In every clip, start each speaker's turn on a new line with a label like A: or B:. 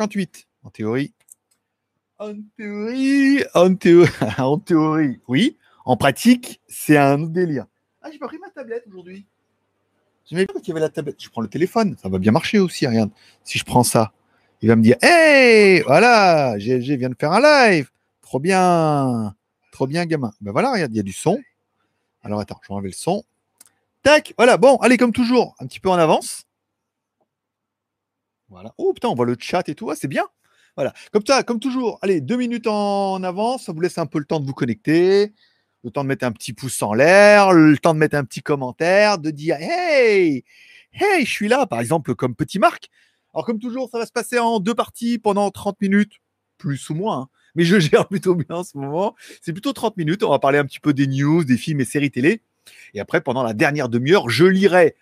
A: 58. En théorie. En théorie, en théorie, en théorie, oui. En pratique, c'est un délire. Ah, j'ai pas pris ma tablette aujourd'hui. Je qu'il y avait la tablette. Je prends le téléphone. Ça va bien marcher aussi, regarde. Si je prends ça, il va me dire Hey, voilà, GLG vient de faire un live. Trop bien. Trop bien, gamin. Ben voilà, regarde, il y a du son. Alors attends, je vais enlever le son. Tac, voilà, bon, allez, comme toujours, un petit peu en avance. Voilà. Oh putain, on voit le chat et tout. Ah, c'est bien. Voilà. Comme ça, comme toujours, allez, deux minutes en avance. Ça vous laisse un peu le temps de vous connecter, le temps de mettre un petit pouce en l'air, le temps de mettre un petit commentaire, de dire Hey, hey, je suis là, par exemple, comme Petit Marc. Alors, comme toujours, ça va se passer en deux parties pendant 30 minutes, plus ou moins. Hein. Mais je gère plutôt bien en ce moment. C'est plutôt 30 minutes. On va parler un petit peu des news, des films et séries télé. Et après, pendant la dernière demi-heure, je lirai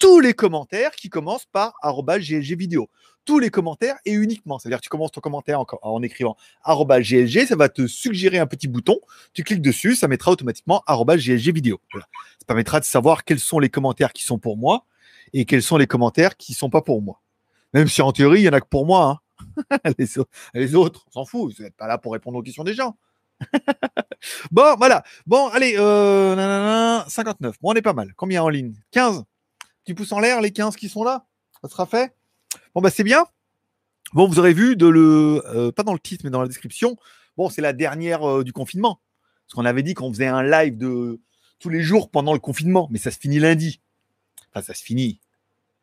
A: tous les commentaires qui commencent par GLG vidéo. Tous les commentaires et uniquement. C'est-à-dire que tu commences ton commentaire en, écrivant GLG, ça va te suggérer un petit bouton. Tu cliques dessus, ça mettra automatiquement GLG vidéo. Ça permettra de savoir quels sont les commentaires qui sont pour moi et quels sont les commentaires qui ne sont pas pour moi. Même si en théorie, il n'y en a que pour moi. Hein. les, autres, on s'en fout. Vous n'êtes pas là pour répondre aux questions des gens. bon, voilà. Bon, allez, 59. Euh, bon, on est pas mal. Combien en ligne? 15 Petit pouce en l'air, les 15 qui sont là Ça sera fait Bon, bah, c'est bien. Bon, vous aurez vu, de le, euh, pas dans le titre, mais dans la description. Bon, c'est la dernière euh, du confinement. Parce qu'on avait dit qu'on faisait un live de tous les jours pendant le confinement, mais ça se finit lundi. Enfin, ça se finit.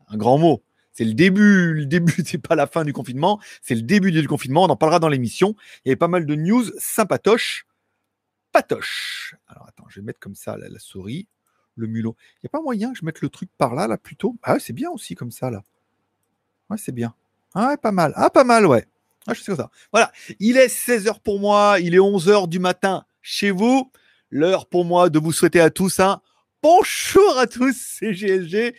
A: Un grand mot. C'est le début, le début, c'est pas la fin du confinement, c'est le début du confinement. On en parlera dans l'émission. Il y avait pas mal de news sympatoches. Patoche. Alors attends, je vais mettre comme ça la, souris, le mulot. Il n'y a pas moyen que je mette le truc par là, là plutôt? Ah c'est bien aussi comme ça là. Ouais, c'est bien. Ah ouais, pas mal. Ah, pas mal, ouais. Ah, je ça. Voilà. Il est 16h pour moi, il est 11h du matin chez vous. L'heure pour moi de vous souhaiter à tous un bonjour à tous, c'est GLG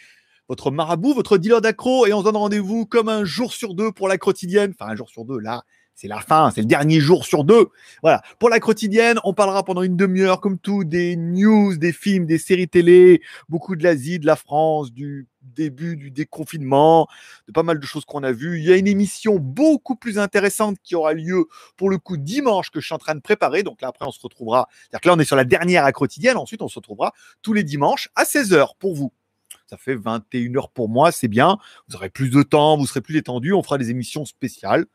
A: votre marabout, votre dealer d'accro, et on se donne rendez-vous comme un jour sur deux pour la quotidienne. Enfin, un jour sur deux, là, c'est la fin, c'est le dernier jour sur deux. Voilà. Pour la quotidienne, on parlera pendant une demi-heure, comme tout, des news, des films, des séries télé, beaucoup de l'Asie, de la France, du début du déconfinement, de pas mal de choses qu'on a vues. Il y a une émission beaucoup plus intéressante qui aura lieu pour le coup dimanche que je suis en train de préparer. Donc là, après, on se retrouvera. C'est-à-dire que là, on est sur la dernière à quotidienne. Ensuite, on se retrouvera tous les dimanches à 16h pour vous ça fait 21 heures pour moi, c'est bien. Vous aurez plus de temps, vous serez plus détendu. On fera des émissions spéciales.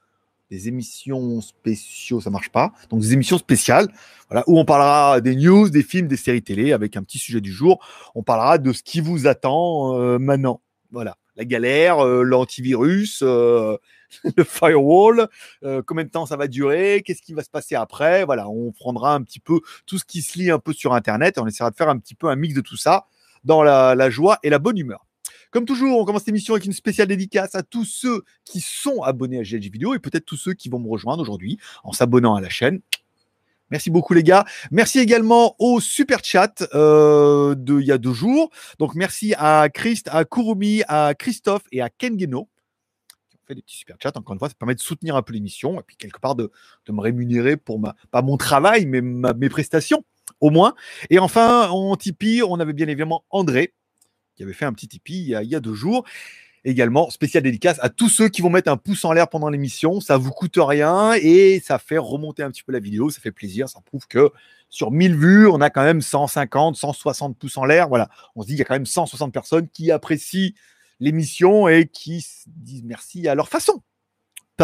A: Des émissions spéciaux, ça marche pas. Donc des émissions spéciales, voilà, où on parlera des news, des films, des séries télé avec un petit sujet du jour. On parlera de ce qui vous attend euh, maintenant. Voilà, la galère, euh, l'antivirus, euh, le firewall, combien de temps ça va durer, qu'est-ce qui va se passer après. Voilà, on prendra un petit peu tout ce qui se lit un peu sur Internet et on essaiera de faire un petit peu un mix de tout ça dans la, joie et la bonne humeur. Comme toujours, on commence cette émission avec une spéciale dédicace à tous ceux qui sont abonnés à GLG Vidéo et peut-être tous ceux qui vont me rejoindre aujourd'hui en s'abonnant à la chaîne. Merci beaucoup les gars. Merci également au super chat euh, de il y a deux jours. Donc merci à Christ, à Kurumi, à Christophe et à Kengeno qui ont fait des petits super chats. Encore une fois, ça permet de soutenir un peu l'émission et puis quelque part de, me rémunérer pour pas mon travail mais mes prestations au moins. Et enfin, en Tipeee, on avait bien évidemment André, qui avait fait un petit Tipeee il y a, deux jours. Également, spécial dédicace à tous ceux qui vont mettre un pouce en l'air pendant l'émission. Ça vous coûte rien et ça fait remonter un petit peu la vidéo. Ça fait plaisir. Ça prouve que sur 1000 vues, on a quand même 150, 160 pouces en l'air. Voilà. On se dit qu'il y a quand même 160 personnes qui apprécient l'émission et qui disent merci à leur façon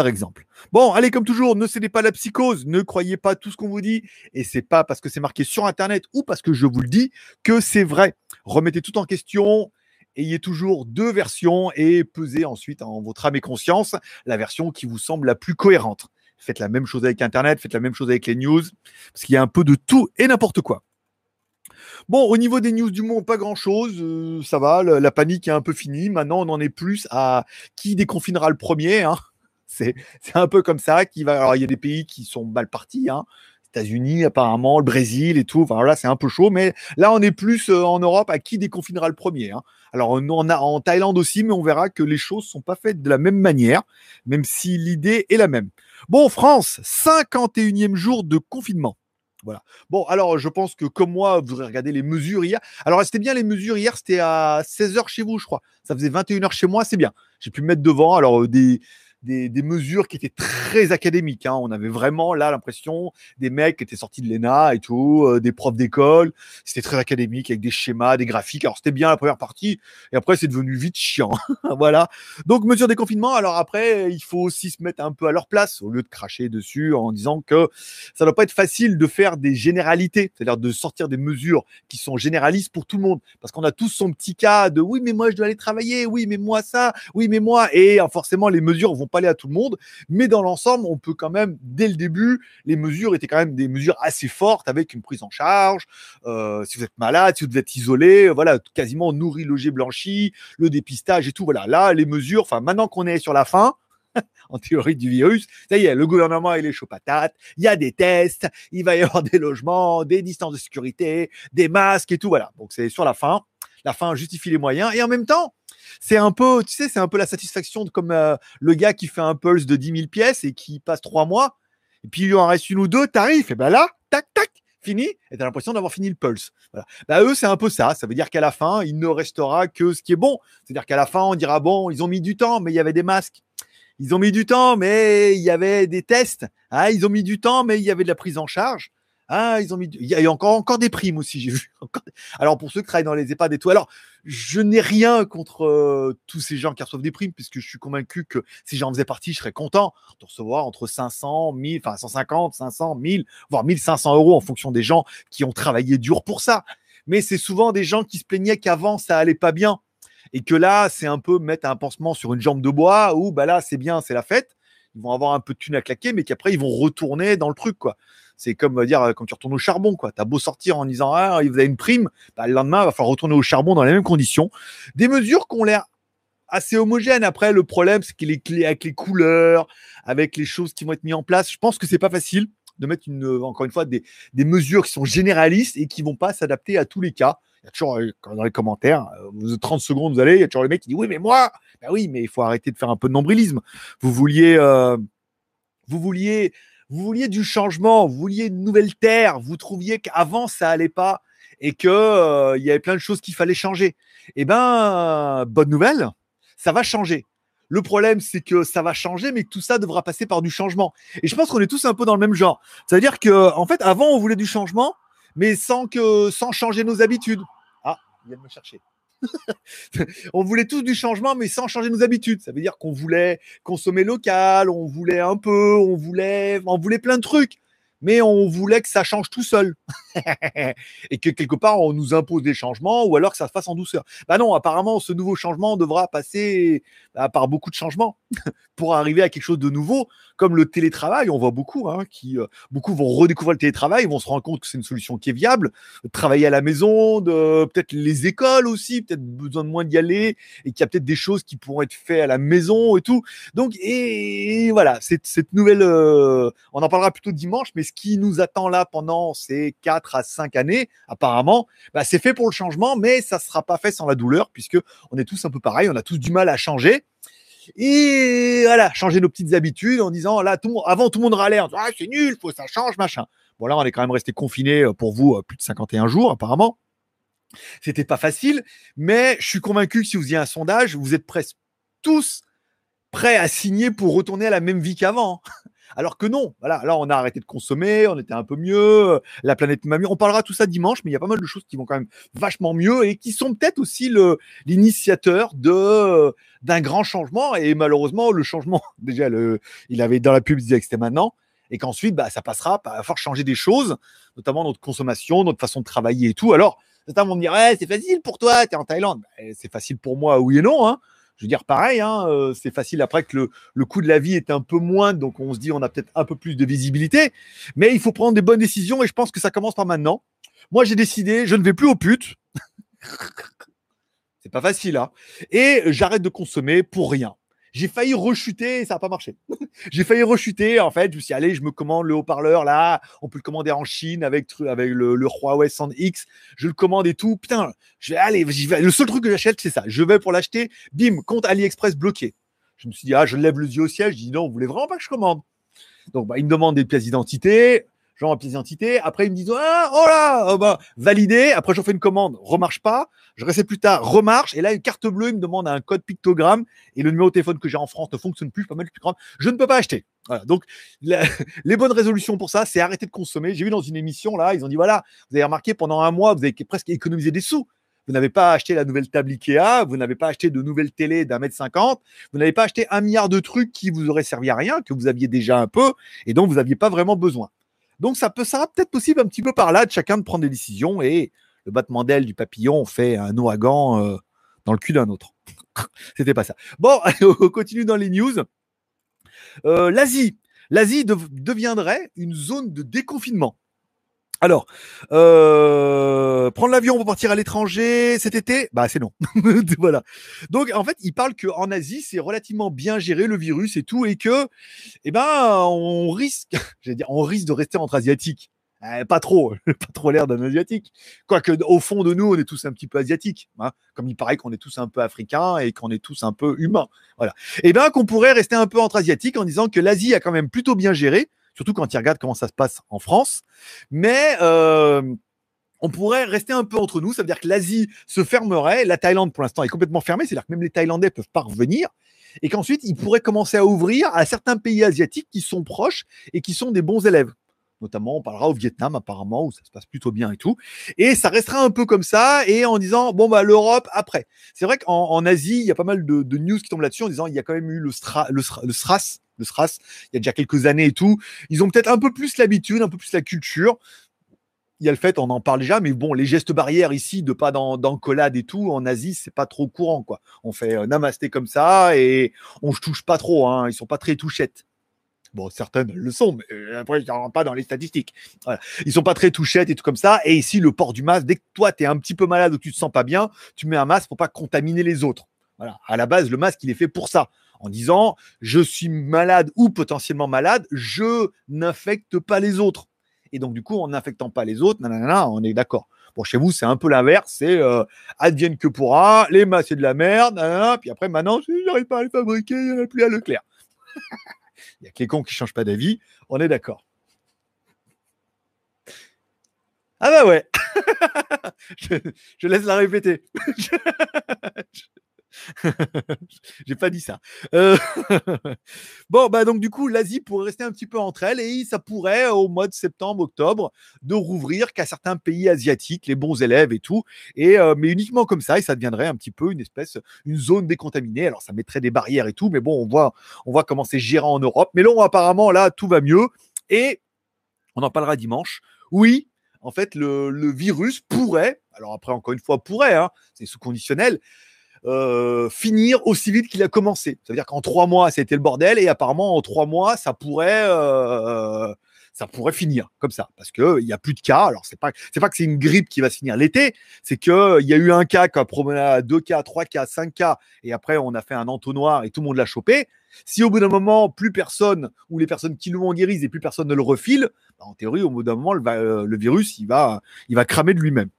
A: exemple. Bon, allez, comme toujours, ne cédez pas la psychose, ne croyez pas tout ce qu'on vous dit, et c'est pas parce que c'est marqué sur Internet ou parce que je vous le dis que c'est vrai. Remettez tout en question, ayez toujours deux versions et pesez ensuite en votre âme et conscience la version qui vous semble la plus cohérente. Faites la même chose avec Internet, faites la même chose avec les news, parce qu'il y a un peu de tout et n'importe quoi. Bon, au niveau des news du monde, pas grand-chose. Euh, ça va, la, panique est un peu finie. Maintenant, on en est plus à qui déconfinera le premier. Hein. C'est un peu comme ça qui va. Alors, il y a des pays qui sont mal partis, hein. États-Unis apparemment, le Brésil et tout. Enfin là, c'est un peu chaud, mais là, on est plus euh, en Europe à qui déconfinera le premier. Hein. Alors, on a en Thaïlande aussi, mais on verra que les choses sont pas faites de la même manière, même si l'idée est la même. Bon, France, 51e jour de confinement. Voilà. Bon, alors je pense que comme moi, vous regardé les mesures hier. Alors, c'était bien les mesures hier, c'était à 16h chez vous, je crois. Ça faisait 21h chez moi, c'est bien. J'ai pu me mettre devant. Alors, euh, des, des, mesures qui étaient très académiques. Hein. On avait vraiment là l'impression des mecs qui étaient sortis de l'ENA et tout, euh, des profs d'école. C'était très académique avec des schémas, des graphiques. Alors c'était bien la première partie et après c'est devenu vite chiant. voilà. Donc mesure des confinements. Alors après, il faut aussi se mettre un peu à leur place au lieu de cracher dessus en disant que ça doit pas être facile de faire des généralités, c'est-à-dire de sortir des mesures qui sont généralistes pour tout le monde. Parce qu'on a tous son petit cas de oui, mais moi je dois aller travailler, oui, mais moi ça, oui, mais moi. Et forcément, les mesures vont pas aller à tout le monde, mais dans l'ensemble, on peut quand même, dès le début, les mesures étaient quand même des mesures assez fortes avec une prise en charge. Euh, si vous êtes malade, si vous êtes isolé, voilà, quasiment nourri, logé, blanchi, le dépistage et tout. Voilà, là, les mesures, enfin, maintenant qu'on est sur la fin, en théorie du virus. Ça y est, le gouvernement, il est chaud patate. Il y a des tests, il va y avoir des logements, des distances de sécurité, des masques et tout. Voilà. Donc, c'est sur la fin. La fin justifie les moyens. Et en même temps, c'est un peu, tu sais, c'est un peu la satisfaction de comme euh, le gars qui fait un pulse de 10 000 pièces et qui passe trois mois. Et puis, il en reste une ou deux, tarif. Et ben là, tac, tac, fini. Et tu as l'impression d'avoir fini le pulse. Bah, eux, c'est un peu ça. Ça veut dire qu'à la fin, il ne restera que ce qui est bon. C'est-à-dire qu'à la fin, on dira, bon, ils ont mis du temps, mais il y avait des masques. Ils ont mis du temps, mais il y avait des tests. Ah, ils ont mis du temps, mais il y avait de la prise en charge. Ah, ils ont mis. Il y a encore, des primes aussi, j'ai vu. Alors, pour ceux qui travaillent dans les EHPAD et tout. Alors, je n'ai rien contre euh, tous ces gens qui reçoivent des primes, puisque je suis convaincu que si j'en faisais partie, je serais content de recevoir entre 500, 1000, enfin 150, 500, 1000, voire 1500 euros en fonction des gens qui ont travaillé dur pour ça. Mais c'est souvent des gens qui se plaignaient qu'avant, ça allait pas bien et que là, c'est un peu mettre un pansement sur une jambe de bois où bah là, c'est bien, c'est la fête. Ils vont avoir un peu de thunes à claquer, mais qu'après, ils vont retourner dans le truc, quoi. C'est comme dire quand tu retournes au charbon, quoi. T'as beau sortir en disant ah, vous avez une prime, bah, le lendemain, il va falloir retourner au charbon dans les mêmes conditions. Des mesures qui ont l'air assez homogènes. Après, le problème, c'est qu'il avec les couleurs, avec les choses qui vont être mises en place. Je pense que c'est pas facile de mettre une, encore une fois des, mesures qui sont généralistes et qui vont pas s'adapter à tous les cas. Il y a toujours euh, dans les commentaires, euh, vous 30 secondes, vous allez, il y a toujours les mecs qui disent oui, mais moi, ben oui, mais il faut arrêter de faire un peu de nombrilisme. Vous vouliez, euh, vous vouliez, vous vouliez du changement, vous vouliez une nouvelle terre, vous trouviez qu'avant ça allait pas et que il y avait plein de choses qu'il fallait changer. Eh ben, bonne nouvelle, ça va changer. Le problème, c'est que ça va changer, mais que tout ça devra passer par du changement. Et je pense qu'on est tous un peu dans le même genre. C'est-à-dire que, fait, avant, on voulait du changement, mais sans, que, sans changer nos habitudes. Ah, il vient de me chercher. on voulait tous du changement, mais sans changer nos habitudes. Ça veut dire qu'on voulait consommer local, on voulait un peu, on voulait, on voulait plein de trucs mais on voulait que ça change tout seul. et que quelque part, on nous impose des changements ou alors que ça se fasse en douceur. Bah non, apparemment, ce nouveau changement devra passer bah, par beaucoup de changements pour arriver à quelque chose de nouveau, comme le télétravail. On voit beaucoup hein, qui, euh, beaucoup vont redécouvrir le télétravail, vont se rendre compte que c'est une solution qui est viable. Travailler à la maison, de peut-être les écoles aussi, peut-être besoin de moins d'y aller et qu'il y a peut-être des choses qui pourront être faites à la maison et tout. Donc, et, voilà, cette, cette nouvelle, euh, on en parlera plutôt dimanche, mais ce qui nous attend là pendant ces 4 à 5 années, apparemment, bah, c'est fait pour le changement, mais ça ne sera pas fait sans la douleur, puisque on est tous un peu pareil, on a tous du mal à changer. Et voilà, changer nos petites habitudes en disant là, tout, avant tout le monde râlait, ah, c'est nul, faut ça change, machin. Bon, là, on est quand même resté confiné euh, pour vous euh, plus de 51 jours, apparemment. C'était pas facile, mais je suis convaincu que si vous y avez un sondage, vous êtes presque tous prêts à signer pour retourner à la même vie qu'avant. Alors que non, voilà, là on a arrêté de consommer, on était un peu mieux, la planète m'a mieux. On parlera tout ça dimanche, mais il y a pas mal de choses qui vont quand même vachement mieux et qui sont peut-être aussi l'initiateur de d'un grand changement. Et malheureusement, le changement, déjà, il avait dans la pub, il disait que c'était maintenant, et qu'ensuite, bah, ça passera par falloir changer des choses, notamment notre consommation, notre façon de travailler et tout. Alors, certains vont me dire, c'est facile pour toi, tu es en Thaïlande. Bah, c'est facile pour moi, oui et non. Hein je veux dire, pareil, hein, euh, c'est facile après que le, coût de la vie est un peu moins, donc on se dit on a peut-être un peu plus de visibilité, mais il faut prendre des bonnes décisions et je pense que ça commence par maintenant. Moi, j'ai décidé, je ne vais plus aux putes. c'est pas facile, hein. Et j'arrête de consommer pour rien. J'ai failli rechuter ça n'a pas marché. j'ai failli rechuter. En fait, je me suis allé, je me commande le haut-parleur là. On peut le commander en Chine avec, le, Huawei Sound X. Je le commande et tout. Putain, je vais aller. Le seul truc que j'achète, c'est ça. Je vais pour l'acheter. Bim, compte AliExpress bloqué. Je me suis dit, ah, je lève le yeux au ciel. Je dis, non, vous voulez vraiment pas que je commande? Donc, bah, il me demande des pièces d'identité genre pièce d'identité. Après, ils me disent, ah, oh là, oh bah, validé. Après, j'en fais une commande, remarche pas. Je reste plus tard, remarche. Et là, une carte bleue, il me demande un code pictogramme et le numéro de téléphone que j'ai en France ne fonctionne plus. Pas mal plus Je ne peux pas acheter. Voilà. Donc, les bonnes résolutions pour ça, c'est arrêter de consommer. J'ai vu dans une émission là, ils ont dit voilà, vous avez remarqué pendant un mois, vous avez presque économisé des sous. Vous n'avez pas acheté la nouvelle table Ikea, vous n'avez pas acheté de nouvelles télé d'un mètre cinquante, vous n'avez pas acheté un milliard de trucs qui vous auraient servi à rien, que vous aviez déjà un peu et dont vous n'aviez pas vraiment besoin. Donc ça peut, ça peut-être possible un petit peu par là de chacun de prendre des décisions et le battement d'aile du papillon fait un ouragan euh, dans le cul d'un autre. C'était pas ça. Bon, on continue dans les news. Euh, L'Asie. L'Asie deviendrait une zone de déconfinement. Alors, euh, prendre l'avion pour partir à l'étranger cet été, bah c'est non. voilà. Donc en fait, il parle qu'en Asie, c'est relativement bien géré le virus et tout, et que, eh ben, on risque, j'allais dire, on risque de rester entre asiatiques. Eh, pas trop, pas trop l'air d'un asiatique. Quoique au fond de nous, on est tous un petit peu asiatiques. Hein. comme il paraît qu'on est tous un peu africains et qu'on est tous un peu humains. Voilà. Eh ben, qu'on pourrait rester un peu entre asiatiques en disant que l'Asie a quand même plutôt bien géré surtout quand il regarde comment ça se passe en France. Mais euh, on pourrait rester un peu entre nous. Ça veut dire que l'Asie se fermerait. La Thaïlande, pour l'instant, est complètement fermée. C'est-à-dire que même les Thaïlandais peuvent pas revenir. Et qu'ensuite, ils pourraient commencer à ouvrir à certains pays asiatiques qui sont proches et qui sont des bons élèves. Notamment, on parlera au Vietnam, apparemment, où ça se passe plutôt bien et tout. Et ça restera un peu comme ça, et en disant, bon, bah, l'Europe après. C'est vrai qu'en Asie, il y a pas mal de, news qui tombent là-dessus en disant, il y a quand même eu le, le, le SRAS, le SRAS, il y a déjà quelques années et tout. Ils ont peut-être un peu plus l'habitude, un peu plus la culture. Il y a le fait, on en parle déjà, mais bon, les gestes barrières ici, de pas d'encolade et tout, en Asie, c'est pas trop courant, quoi. On fait euh, namasté comme ça et on se touche pas trop, hein. Ils sont pas très touchettes. Bon, certaines le sont, mais euh, après, ils ne rentrent pas dans les statistiques. Voilà. Ils sont pas très touchettes et tout comme ça. Et ici, le port du masque, dès que toi, tu es un petit peu malade ou tu te sens pas bien, tu mets un masque pour pas contaminer les autres. Voilà. À la base, le masque, il est fait pour ça en disant je suis malade ou potentiellement malade, je n'infecte pas les autres. Et donc, du coup, en n'infectant pas les autres, on est d'accord. Bon, chez vous, c'est un peu l'inverse, c'est euh, advienne que pourra, les masques, c'est de la merde, puis après, maintenant, si j'arrive pas à les fabriquer, il n'y en a plus à Leclerc. il y a que qui ne changent pas d'avis, on est d'accord. Ah bah ouais, je, je, laisse la répéter. J'ai pas dit ça. Euh, bon, bah donc du coup, l'Asie pourrait rester un petit peu entre elles et ça pourrait, au mois de septembre, octobre, de rouvrir qu'à certains pays asiatiques, les bons élèves et tout. Et euh, mais uniquement comme ça, et ça deviendrait un petit peu une espèce, une zone décontaminée. Alors ça mettrait des barrières et tout, mais bon, on voit, on voit comment c'est géré en Europe. Mais là, apparemment, là, tout va mieux. Et on en parlera dimanche. Oui, en fait, le, virus pourrait, alors après, encore une fois, pourrait, hein, c'est sous conditionnel, euh, finir aussi vite qu'il a commencé. Ça veut dire qu'en trois mois, ça a été le bordel et apparemment en trois mois, ça pourrait, euh, ça pourrait finir comme ça parce que il y a plus de cas. Alors c'est pas, c'est pas que c'est une grippe qui va se finir l'été, c'est que il y a eu un cas qui a deux cas, trois cas, cinq cas et après on a fait un entonnoir et tout le monde l'a chopé. Si au bout d'un moment plus personne ou les personnes qui le guérissent et plus personne ne le refile, bah, en théorie au bout d'un moment le, euh, le virus il va, il va cramer de lui-même.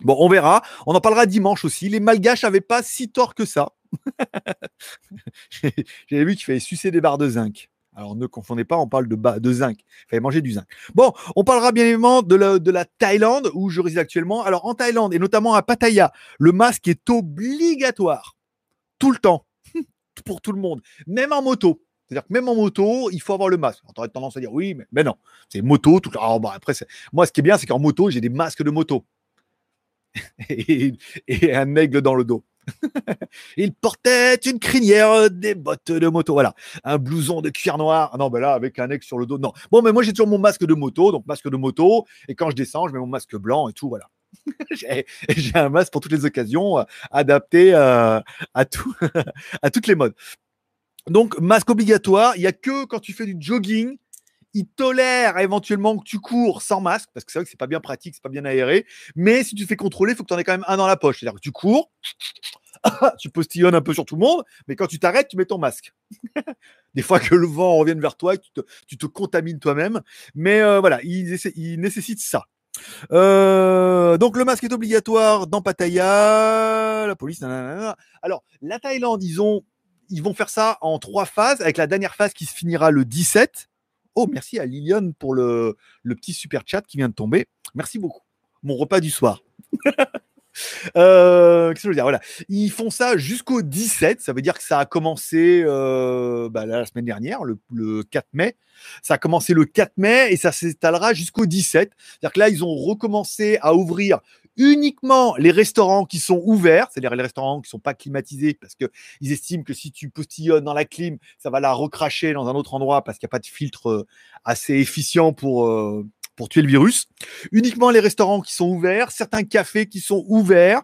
A: Bon, on verra. On en parlera dimanche aussi. Les Malgaches n'avaient pas si tort que ça. J'avais vu qu'il fallait sucer des barres de zinc. Alors ne confondez pas, on parle de, zinc. Il fallait manger du zinc. Bon, on parlera bien évidemment de la, de la Thaïlande où je réside actuellement. Alors en Thaïlande et notamment à Pattaya, le masque est obligatoire tout le temps pour tout le monde, même en moto. C'est-à-dire que même en moto, il faut avoir le masque. On aurait tendance à dire oui, mais, non, c'est moto. Tout... Alors, bah, après, moi, ce qui est bien, c'est qu'en moto, j'ai des masques de moto. et, un aigle dans le dos. il portait une crinière, des bottes de moto, voilà, un blouson de cuir noir. Non, ben là, avec un aigle sur le dos, non. Bon, mais moi, j'ai toujours mon masque de moto, donc masque de moto, et quand je descends, je mets mon masque blanc et tout, voilà. j'ai un masque pour toutes les occasions, euh, adapté euh, à, tout, à toutes les modes. Donc, masque obligatoire, il n'y a que quand tu fais du jogging il tolère éventuellement que tu cours sans masque, parce que c'est vrai que c'est pas bien pratique, c'est pas bien aéré. Mais si tu fais contrôler, il faut que tu en aies quand même un dans la poche. C'est-à-dire que tu cours, tu postillonnes un peu sur tout le monde, mais quand tu t'arrêtes, tu mets ton masque. Des fois que le vent revienne vers toi, tu te, tu te contamines toi-même. Mais euh, voilà, il, il, nécessite ça. Euh, donc le masque est obligatoire dans Pattaya, la police. Alors la Thaïlande, ils ont, ils vont faire ça en trois phases, avec la dernière phase qui se finira le 17 Oh, merci à Liliane pour le, petit super chat qui vient de tomber. Merci beaucoup. Mon repas du soir. Euh, qu'est-ce que. Ils font ça jusqu'au 17. Ça veut dire que ça a commencé euh, bah, la semaine dernière, le, le, 4 mai. Ça a commencé le 4 mai et ça s'étalera jusqu'au 17. C'est-à-dire que là, ils ont recommencé à ouvrir uniquement les restaurants qui sont ouverts, c'est-à-dire les restaurants qui sont pas climatisés parce que ils estiment que si tu postillonnes dans la clim, ça va la recracher dans un autre endroit parce qu'il n'y a pas de filtre euh, assez efficient pour euh, pour tuer le virus. Uniquement les restaurants qui sont ouverts, certains cafés qui sont ouverts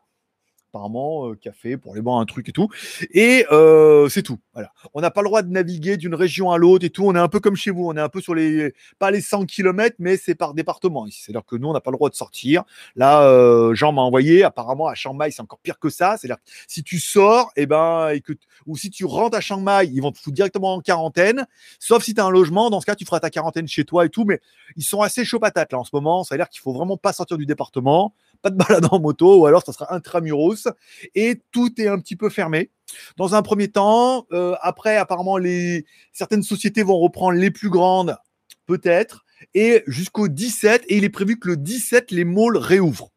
A: apparemment, euh, café pour les boire un truc et tout. Et euh, c'est tout. Voilà. On n'a pas le droit de naviguer d'une région à l'autre et tout. On est un peu comme chez vous. On est un peu sur les, pas les 100 km, mais c'est par département ici. C'est-à-dire que nous, on n'a pas le droit de sortir. Là, euh, Jean m'a envoyé. Apparemment, à Chiang Mai, c'est encore pire que ça. C'est-à-dire que si tu sors, et eh ben, ou si tu rentres à Chiang Mai, ils vont te foutre directement en quarantaine. Sauf si tu as un logement. Dans ce cas, tu feras ta quarantaine chez toi et tout. Mais ils sont assez chauds patates là en ce moment. Ça a l'air qu'il faut vraiment pas sortir du département pas de balade en moto, ou alors ça sera intramuros, et tout est un petit peu fermé. Dans un premier temps, euh, après, apparemment, les, certaines sociétés vont reprendre les plus grandes, peut-être, et jusqu'au 17, et il est prévu que le 17, les malls réouvrent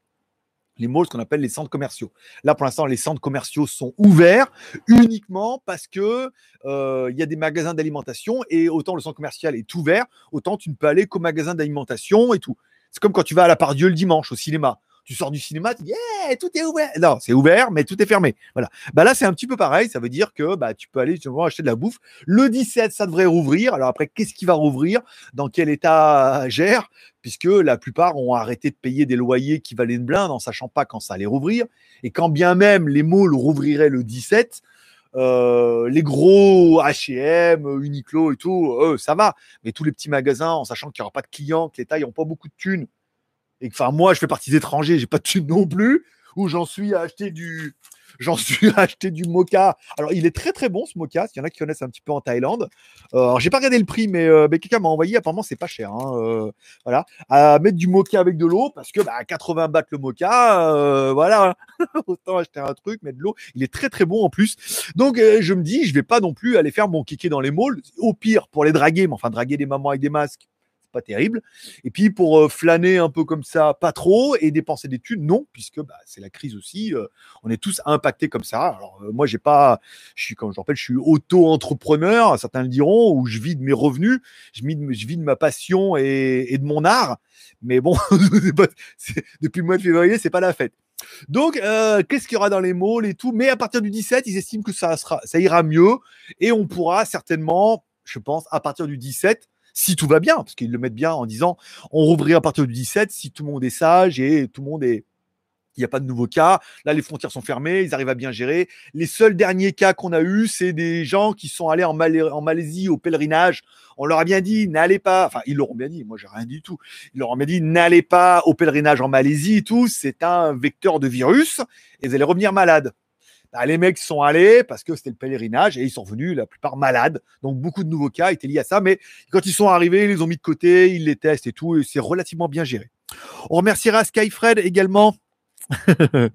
A: les malls, ce qu'on appelle les centres commerciaux. Là, pour l'instant, les centres commerciaux sont ouverts uniquement parce que euh, il y a des magasins d'alimentation et autant le centre commercial est ouvert, autant tu ne peux aller qu'au magasin d'alimentation et tout. C'est comme quand tu vas à la part Dieu le dimanche au cinéma tu sors du cinéma, tu dis yeah, tout est ouvert. Non, c'est ouvert, mais tout est fermé. Voilà. Bah là, c'est un petit peu pareil. Ça veut dire que bah, tu peux aller justement acheter de la bouffe. Le 17, ça devrait rouvrir. Alors après, qu'est-ce qui va rouvrir? Dans quel état gère? Puisque la plupart ont arrêté de payer des loyers qui valaient une blinde en sachant pas quand ça allait rouvrir. Et quand bien même les malls rouvriraient le 17, euh, les gros H&M, Uniqlo et tout, ça va. Mais tous les petits magasins, en sachant qu'il n'y aura pas de clients, que les tailles n'ont pas beaucoup de thunes, et enfin moi je fais partie des étrangers, j'ai pas de thune non plus, où j'en suis à acheter du j'en suis à du mocha. Alors il est très très bon ce mocha, s'il y en a qui connaissent un petit peu en Thaïlande. Euh, alors j'ai pas regardé le prix, mais, euh, quelqu'un m'a envoyé, apparemment c'est pas cher. Hein, euh, voilà, à mettre du mocha avec de l'eau parce que bah, 80 bahts le mocha, euh, voilà, autant acheter un truc, mettre de l'eau. Il est très très bon en plus. Donc je me dis, je vais pas non plus aller faire mon kéké dans les malls. Au pire pour les draguer, mais enfin draguer des mamans avec des masques pas terrible. Et puis pour euh, flâner un peu comme ça, pas trop, et dépenser des thunes, non, puisque bah, c'est la crise aussi. Euh, on est tous impactés comme ça. Alors euh, moi, j'ai pas, je suis, comme je rappelle, je suis auto-entrepreneur, certains le diront, où je vis de mes revenus, je vis de, je de ma passion et, et de mon art. Mais bon, depuis le mois de février, c'est pas la fête. Donc, qu'est-ce qu'il y aura dans les malls et tout? Mais à partir du 17, ils estiment que ça, sera, ça ira mieux et on pourra certainement, je pense, à partir du 17, si tout va bien, parce qu'ils le mettent bien en disant on rouvrira à partir du 17 si tout le monde est sage et tout le monde est il n'y a pas de nouveaux cas. Là, les frontières sont fermées, ils arrivent à bien gérer. Les seuls derniers cas qu'on a eus, c'est des gens qui sont allés en, Malaisie au pèlerinage. On leur a bien dit, n'allez pas. Enfin, ils l'auront bien dit. Moi, j'ai rien dit du tout. Ils leur ont bien dit, n'allez pas au pèlerinage en Malaisie et tout. C'est un vecteur de virus et vous allez revenir malade. Bah, les mecs sont allés parce que c'était le pèlerinage et ils sont revenus la plupart malades. Donc beaucoup de nouveaux cas étaient liés à ça. Mais quand ils sont arrivés, ils les ont mis de côté, ils les testent et tout. C'est relativement bien géré. On remerciera Skyfred également.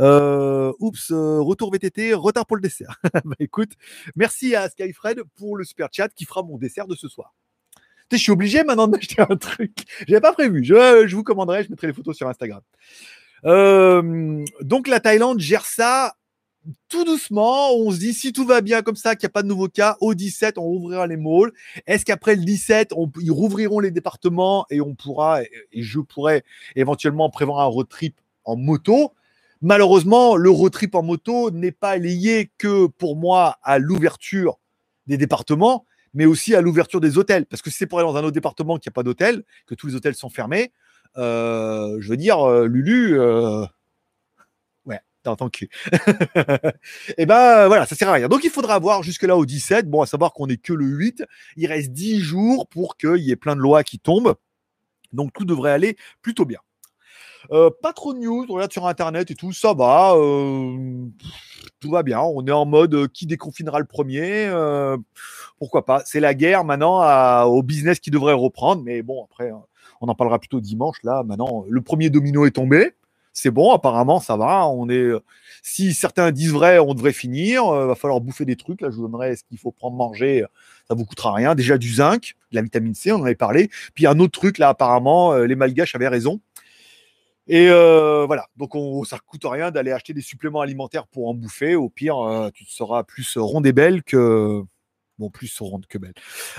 A: Euh, oups, euh, retour VTT, retard pour le dessert. bah, écoute, merci à Skyfred pour le super chat qui fera mon dessert de ce soir. Je suis obligé maintenant de m'acheter un truc. J'avais pas prévu. Je, je, vous commanderai, je mettrai les photos sur Instagram. Euh, donc la Thaïlande gère ça tout doucement, on se dit si tout va bien comme ça, qu'il n'y a pas de nouveaux cas, au 17, on ouvrira les malls. Est-ce qu'après le 17, on, ils rouvriront les départements et on pourra, et je pourrais éventuellement prévoir un road trip en moto? Malheureusement, le road trip en moto n'est pas lié que pour moi à l'ouverture des départements, mais aussi à l'ouverture des hôtels. Parce que si c'est pour aller dans un autre département qui n'a pas d'hôtel, que tous les hôtels sont fermés, euh, je veux dire, euh, Lulu, euh, dans ton cul. et ben voilà, ça sert à rien. Donc il faudra voir jusque-là au 17. Bon, à savoir qu'on est que le 8. Il reste 10 jours pour qu'il y ait plein de lois qui tombent. Donc tout devrait aller plutôt bien. Euh, pas trop de news, on regarde sur internet et tout, ça va, euh, tout va bien. On est en mode euh, qui déconfinera le premier, pourquoi pas. C'est la guerre maintenant au business qui devrait reprendre, mais bon, après, on en parlera plutôt dimanche. Là, maintenant, le premier domino est tombé c'est bon, apparemment, ça va. On est, si certains disent vrai, on devrait finir. Il va falloir bouffer des trucs. Là, je vous donnerai ce qu'il faut prendre manger. Ça vous coûtera rien. Déjà du zinc. de la vitamine C, on en avait parlé. Puis un autre truc là, apparemment, les Malgaches avaient raison. Et voilà, donc on, ça ne coûte rien d'aller acheter des suppléments alimentaires pour en bouffer. Au pire, tu seras plus ronde et belle que, Bon, plus ronde que belle.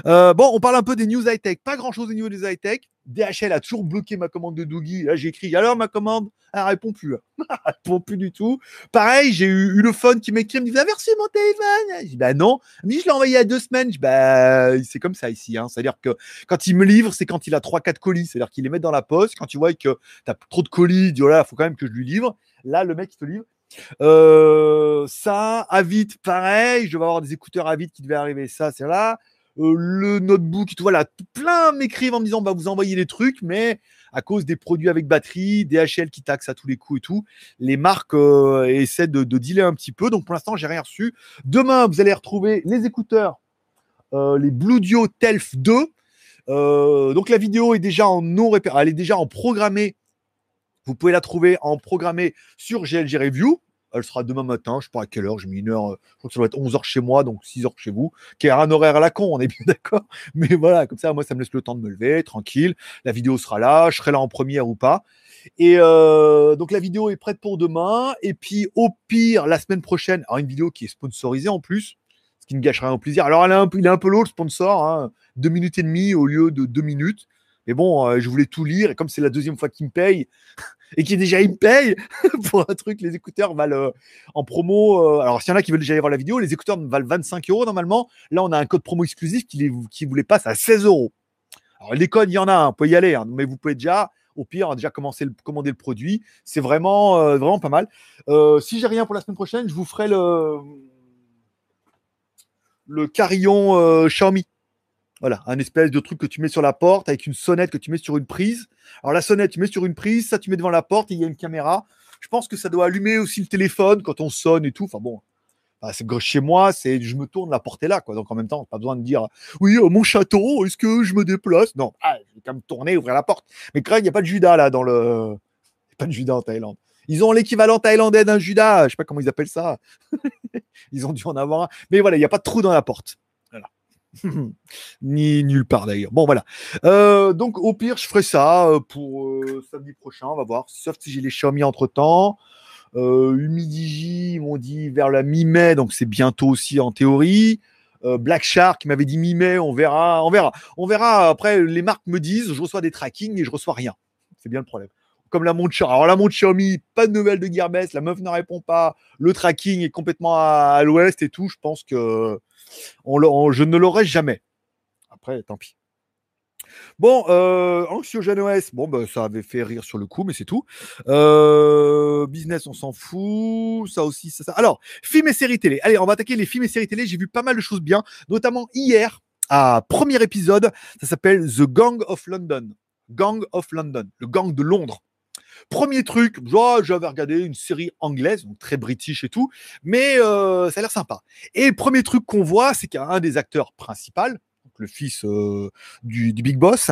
A: Euh, bon, on parle un peu des news high-tech. Pas grand-chose au niveau des high-tech. DHL a toujours bloqué ma commande de Doogie. Là, j'ai écrit alors ma commande? Elle répond plus. Elle répond plus du tout. Pareil, j'ai eu Ulefone qui m'écrit, me dit Vous avez reçu mon téléphone Je dis Bah non. Il me dit Je l'ai envoyé il y a deux semaines. Bah, c'est comme ça ici. Hein. C'est-à-dire que quand il me livre, c'est quand il a 3-4 colis. C'est-à-dire qu'il les met dans la poste. Quand il voit que tu as trop de colis, il dit Oh là, il faut quand même que je lui livre. Là, le mec, il te livre. Euh, ça, Avid, pareil. Je vais avoir des écouteurs Avid qui devaient arriver. Ça, c'est là. Euh, le notebook, tout voilà, plein m'écrivent en me disant bah vous envoyer des trucs, mais à cause des produits avec batterie, DHL qui taxent à tous les coups et tout, les marques euh, essaient de, de, dealer un petit peu. Donc pour l'instant, j'ai rien reçu. Demain, vous allez retrouver les écouteurs, les Bluedio Telf 2. donc la vidéo est déjà en non elle est déjà en programmé. Vous pouvez la trouver en programmé sur GLG Review. Elle sera demain matin, je sais pas à quelle heure, j'ai mis une heure, je crois que ça doit être 11h chez moi, donc 6h chez vous, qui est un horaire à la con, on est bien d'accord. Mais voilà, comme ça, moi, ça me laisse le temps de me lever, tranquille. La vidéo sera là, je serai là en première ou pas. Et euh, donc la vidéo est prête pour demain. Et puis au pire, la semaine prochaine, une vidéo qui est sponsorisée en plus, ce qui ne gâche rien au plaisir. Alors elle est un peu, il est un peu lourd le sponsor, hein, deux minutes et demie au lieu de deux minutes. Mais bon, euh, je voulais tout lire et comme c'est la deuxième fois qu'il me paye et qu'il déjà il me paye pour un truc, les écouteurs valent euh, en promo. Euh, alors s'il y en a qui veulent déjà aller voir la vidéo, les écouteurs valent 25 euros normalement. Là, on a un code promo exclusif qui, les, qui vous les passe à 16 euros. Alors les codes, il y en a, un, vous pouvez y aller, hein, mais vous pouvez déjà, au pire, déjà commencer le, commander le produit. C'est vraiment, vraiment pas mal. si j'ai rien pour la semaine prochaine, je vous ferai le le carillon Xiaomi. Voilà, un espèce de truc que tu mets sur la porte avec une sonnette que tu mets sur une prise. Alors la sonnette, tu mets sur une prise, ça tu mets devant la porte et il y a une caméra. Je pense que ça doit allumer aussi le téléphone quand on sonne et tout. Enfin bon, c'est chez moi, c'est je me tourne, la porte est là, quoi. Donc en même temps, pas besoin de dire oui, euh, mon château, est-ce que je me déplace? Non, ah, je vais quand même tourner, ouvrir la porte. Mais Craig, il n'y a pas de Judas là dans le. Pas de Judas en Thaïlande. Ils ont l'équivalent thaïlandais d'un Judas, je sais pas comment ils appellent ça. ils ont dû en avoir un. Mais voilà, il n'y a pas de trou dans la porte. Ni nulle part d'ailleurs. Bon, voilà. Euh, donc, au pire, je ferai ça euh, pour euh, samedi prochain. On va voir. Sauf si j'ai les Xiaomi entre temps. Humidigi, ils m'ont dit vers la mi-mai, donc c'est bientôt aussi en théorie. Black Shark m'avait dit mi-mai, on verra, on verra, on verra. Après, les marques me disent, je reçois des trackings et je reçois rien. C'est bien le problème. Comme la montre Alors la montre Xiaomi, pas de nouvelles de Gearbest, la meuf ne répond pas, le tracking est complètement à l'ouest et tout. Je pense que je ne l'aurai jamais. Après, tant pis. Bon, euh, Anxiogène OS, bon, bah, ça avait fait rire sur le coup, mais c'est tout. Euh, business, on s'en fout. Ça aussi, ça, ça. Alors, films et séries télé. Allez, on va attaquer les films et séries télé. J'ai vu pas mal de choses bien, notamment hier, à premier épisode. Ça s'appelle The Gang of London. Gang of London, le gang de Londres. Premier truc, j'avais regardé une série anglaise, donc très british et tout, mais euh, ça a l'air sympa. Et premier truc qu'on voit, c'est qu'il y a un des acteurs principaux, le fils euh, du, Big Boss,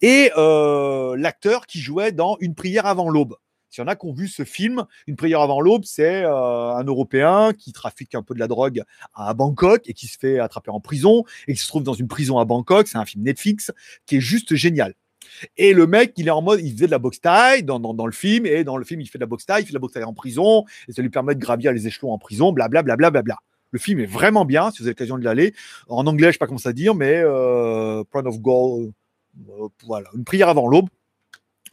A: et euh, l'acteur qui jouait dans Une prière avant l'aube. S'il y en a qui ont vu ce film, Une prière avant l'aube, c'est un Européen qui trafique un peu de la drogue à Bangkok et qui se fait attraper en prison et qui se trouve dans une prison à Bangkok. C'est un film Netflix qui est juste génial. Et le mec, il est en mode, il faisait de la boxe taille dans, le film, et dans le film, il fait de la boxe taille, il fait de la boxe taille en prison, et ça lui permet de gravir les échelons en prison, blablabla. Bla, bla, bla, le film est vraiment bien, si vous avez l'occasion de l'aller. En anglais, je sais pas comment ça dire, mais euh, of Gold, euh, voilà, une prière avant l'aube.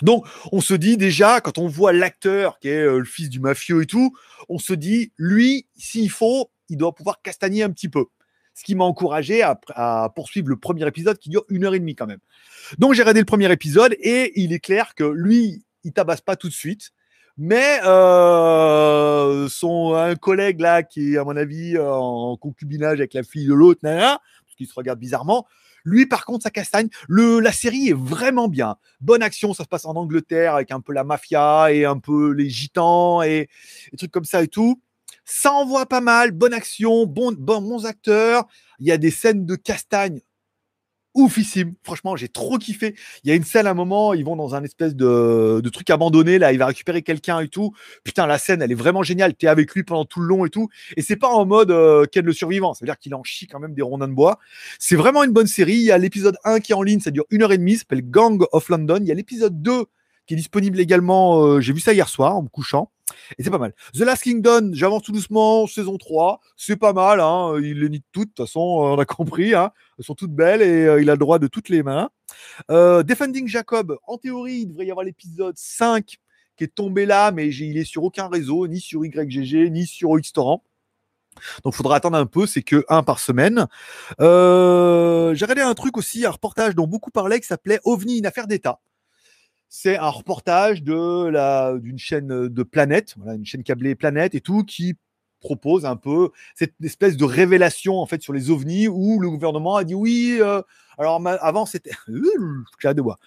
A: Donc, on se dit déjà, quand on voit l'acteur qui est euh, le fils du mafieux et tout, on se dit, lui, s'il faut, il doit pouvoir castagner un petit peu ce qui m'a encouragé à, poursuivre le premier épisode qui dure une heure et demie quand même. Donc j'ai regardé le premier épisode et il est clair que lui, il tabasse pas tout de suite. Mais euh, son un collègue là qui est à mon avis en concubinage avec la fille de l'autre, parce qu'il se regarde bizarrement. Lui, par contre, sa castagne. La série est vraiment bien. Bonne action, ça se passe en Angleterre avec un peu la mafia et un peu les gitans et des trucs comme ça et tout. Ça envoie pas mal, bonne action, bon, bons acteurs. Il y a des scènes de castagne oufissime. Franchement, j'ai trop kiffé. Il y a une scène à un moment, ils vont dans un espèce de, truc abandonné, là, il va récupérer quelqu'un et tout. Putain, la scène, elle est vraiment géniale. T'es avec lui pendant tout le long et tout. Et c'est pas en mode euh, Ken le survivant, c'est-à-dire qu'il en chie quand même des rondins de bois. C'est vraiment une bonne série. Il y a l'épisode 1 qui est en ligne, ça dure une heure et demie, s'appelle Gang of London. Il y a l'épisode 2 qui est disponible également. euh, j'ai vu ça hier soir en me couchant. Et c'est pas mal. The Last Kingdom, j'avance tout doucement, saison 3. C'est pas mal, hein. il les nie toutes. De toute façon, on a compris. Hein. Elles sont toutes belles et euh, il a le droit de toutes les mains. Euh, Defending Jacob, en théorie, il devrait y avoir l'épisode 5 qui est tombé là, mais il est sur aucun réseau, ni sur YGG, ni sur Xtorrent. Donc, il faudra attendre un peu, c'est que un par semaine. J'ai regardé un truc aussi, un reportage dont beaucoup parlaient, qui s'appelait OVNI, une affaire d'État. C'est un reportage de la d'une chaîne de Planète, voilà, une chaîne câblée Planète et tout, qui propose un peu cette espèce de révélation en fait sur les ovnis où le gouvernement a dit oui. euh, alors avant c'était de bois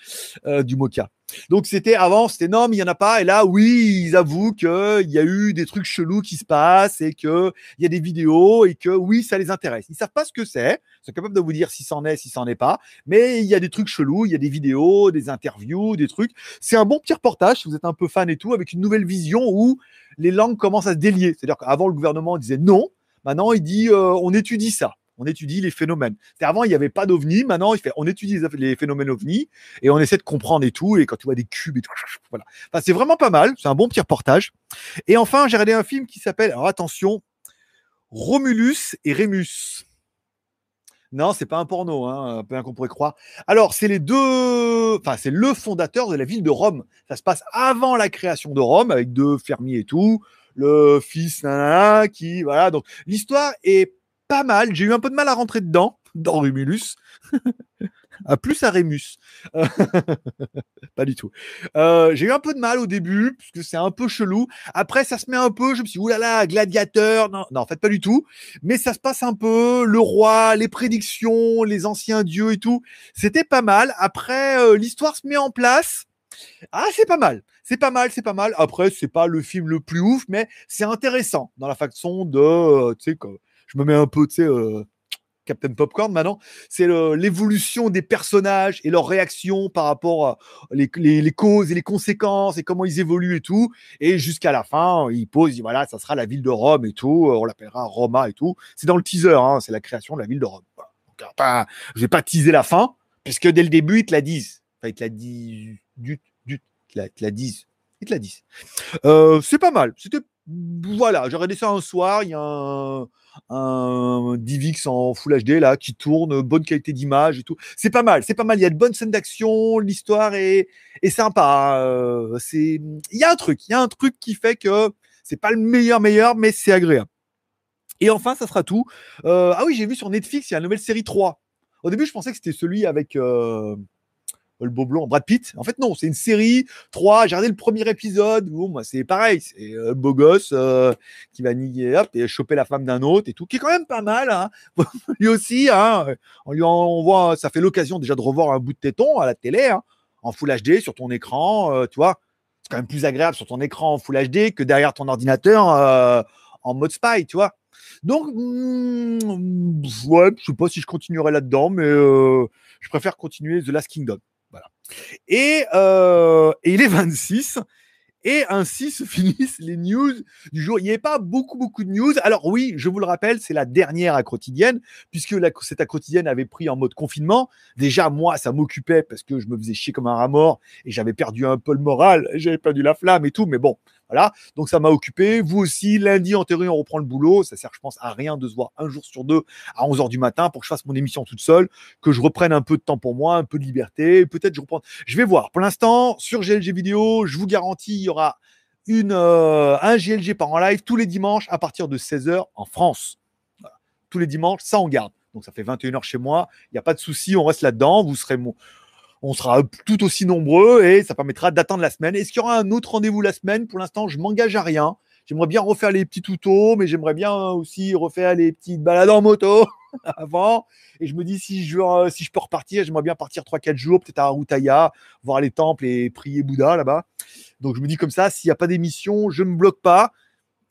A: euh, du mocha. Donc c'était avant c'était non mais il y en a pas et là oui ils avouent que il y a eu des trucs chelous qui se passent et que il y a des vidéos et que oui ça les intéresse. Ils savent pas ce que c'est, ils sont capables de vous dire si c'en est, si c'en est pas, mais il y a des trucs chelous, il y a des vidéos, des interviews, des trucs. C'est un bon petit reportage si vous êtes un peu fan et tout avec une nouvelle vision où les langues commencent à se délier. C'est-à-dire qu'avant, le gouvernement disait non. Maintenant, il dit euh, on étudie ça. On étudie les phénomènes. Avant, il n'y avait pas d'ovni. Maintenant, on étudie les, phénomènes ovni et on essaie de comprendre et tout. Et quand tu vois des cubes et tout, voilà. Enfin, c'est vraiment pas mal. C'est un bon petit reportage. Et enfin, j'ai regardé un film qui s'appelle, alors attention, Romulus et Rémus. Non, c'est pas un porno, hein, bien qu'on pourrait croire. Alors, c'est les deux, enfin, c'est le fondateur de la ville de Rome. Ça se passe avant la création de Rome, avec deux fermiers et tout. Le fils, nanana, qui, voilà. Donc, l'histoire est pas mal. J'ai eu un peu de mal à rentrer dedans, dans Romulus. à plus à Rémus. Euh, pas du tout. Euh, j'ai eu un peu de mal au début, parce que c'est un peu chelou. Après, ça se met un peu, je me suis dit, oulala, gladiateur. Non, non, en fait, pas du tout. Mais ça se passe un peu, le roi, les prédictions, les anciens dieux et tout. C'était pas mal. Après, euh, l'histoire se met en place. Ah, c'est pas mal. C'est pas mal, c'est pas mal. Après, c'est pas le film le plus ouf, mais c'est intéressant dans la façon de, euh, tu sais, je me mets un peu, tu sais, euh, Captain Popcorn maintenant. C'est l'évolution des personnages et leurs réactions par rapport à les, causes et les conséquences et comment ils évoluent et tout. Et jusqu'à la fin, il pose, il dit, voilà, ça sera la ville de Rome et tout. On l'appellera Roma et tout. C'est dans le teaser, hein, c'est la création de la ville de Rome. Voilà. Donc, euh, pas- je vais pas teaser la fin, puisque dès le début, ils te la disent. Enfin, ils te la disent. Ils te la, disent. Ils te la disent. Euh, c'est pas mal. C'était. Voilà, j'ai regardé ça un soir. Il y a un, un DivX en Full HD là qui tourne, bonne qualité d'image et tout. C'est pas mal, c'est pas mal. Il y a de bonnes scènes d'action, l'histoire est, est sympa. euh, c'est, il y a un truc, il y a un truc qui fait que c'est pas le meilleur meilleur, mais c'est agréable. Et enfin, ça sera tout. Euh, ah oui, j'ai vu sur Netflix, il y a une nouvelle série 3. Au début, je pensais que c'était celui avec euh, le beau blond, Brad Pitt. En fait, non, c'est une série 3. J'ai regardé le premier épisode. C'est pareil. C'est euh, beau gosse euh, qui va nier hop, et choper la femme d'un autre et tout, qui est quand même pas mal. Hein. lui aussi, hein, on lui envoie, ça fait l'occasion déjà de revoir un bout de téton à la télé, hein, en Full HD sur ton écran. euh, c'est quand même plus agréable sur ton écran en Full HD que derrière ton ordinateur euh, en mode spy, tu. Donc, mm, ouais, je sais pas si je continuerai là-dedans, mais euh, je préfère continuer The Last Kingdom. Euh, et il est 26. Et ainsi se finissent les news du jour. Il n'y avait pas beaucoup, beaucoup de news. Alors oui, je vous le rappelle, c'est la dernière à quotidienne, puisque cette à quotidienne avait pris en mode confinement. Déjà, moi, ça m'occupait parce que je me faisais chier comme un rat mort et j'avais perdu un peu le moral, j'avais perdu la flamme et tout. Mais bon, voilà. Donc ça m'a occupé. Vous aussi, lundi, en théorie, on reprend le boulot. Ça sert, je pense, à rien de se voir un jour sur deux à 11h du matin pour que je fasse mon émission toute seule, que je reprenne un peu de temps pour moi, un peu de liberté. Peut-être je reprends. Je vais voir. Pour l'instant, sur GLG vidéo, je vous garantis, il y aura euh, un GLG par en live tous les dimanches à partir de 16h en France. Voilà. Tous les dimanches, ça on garde. Donc ça fait 21h chez moi. Il n'y a pas de souci, on reste là-dedans. Vous serez mon... On sera tout aussi nombreux et ça permettra d'attendre la semaine. Est-ce qu'il y aura un autre rendez-vous la semaine? Pour l'instant, je m'engage à rien. J'aimerais bien refaire les petits tutos, mais j'aimerais bien aussi refaire les petites balades en moto avant. Et je me dis, si je, je peux repartir, j'aimerais bien partir 3-4 jours, peut-être à Arutaya, voir les temples et prier Bouddha là-bas. Donc je me dis comme ça, s'il n'y a pas d'émission, je ne me bloque pas.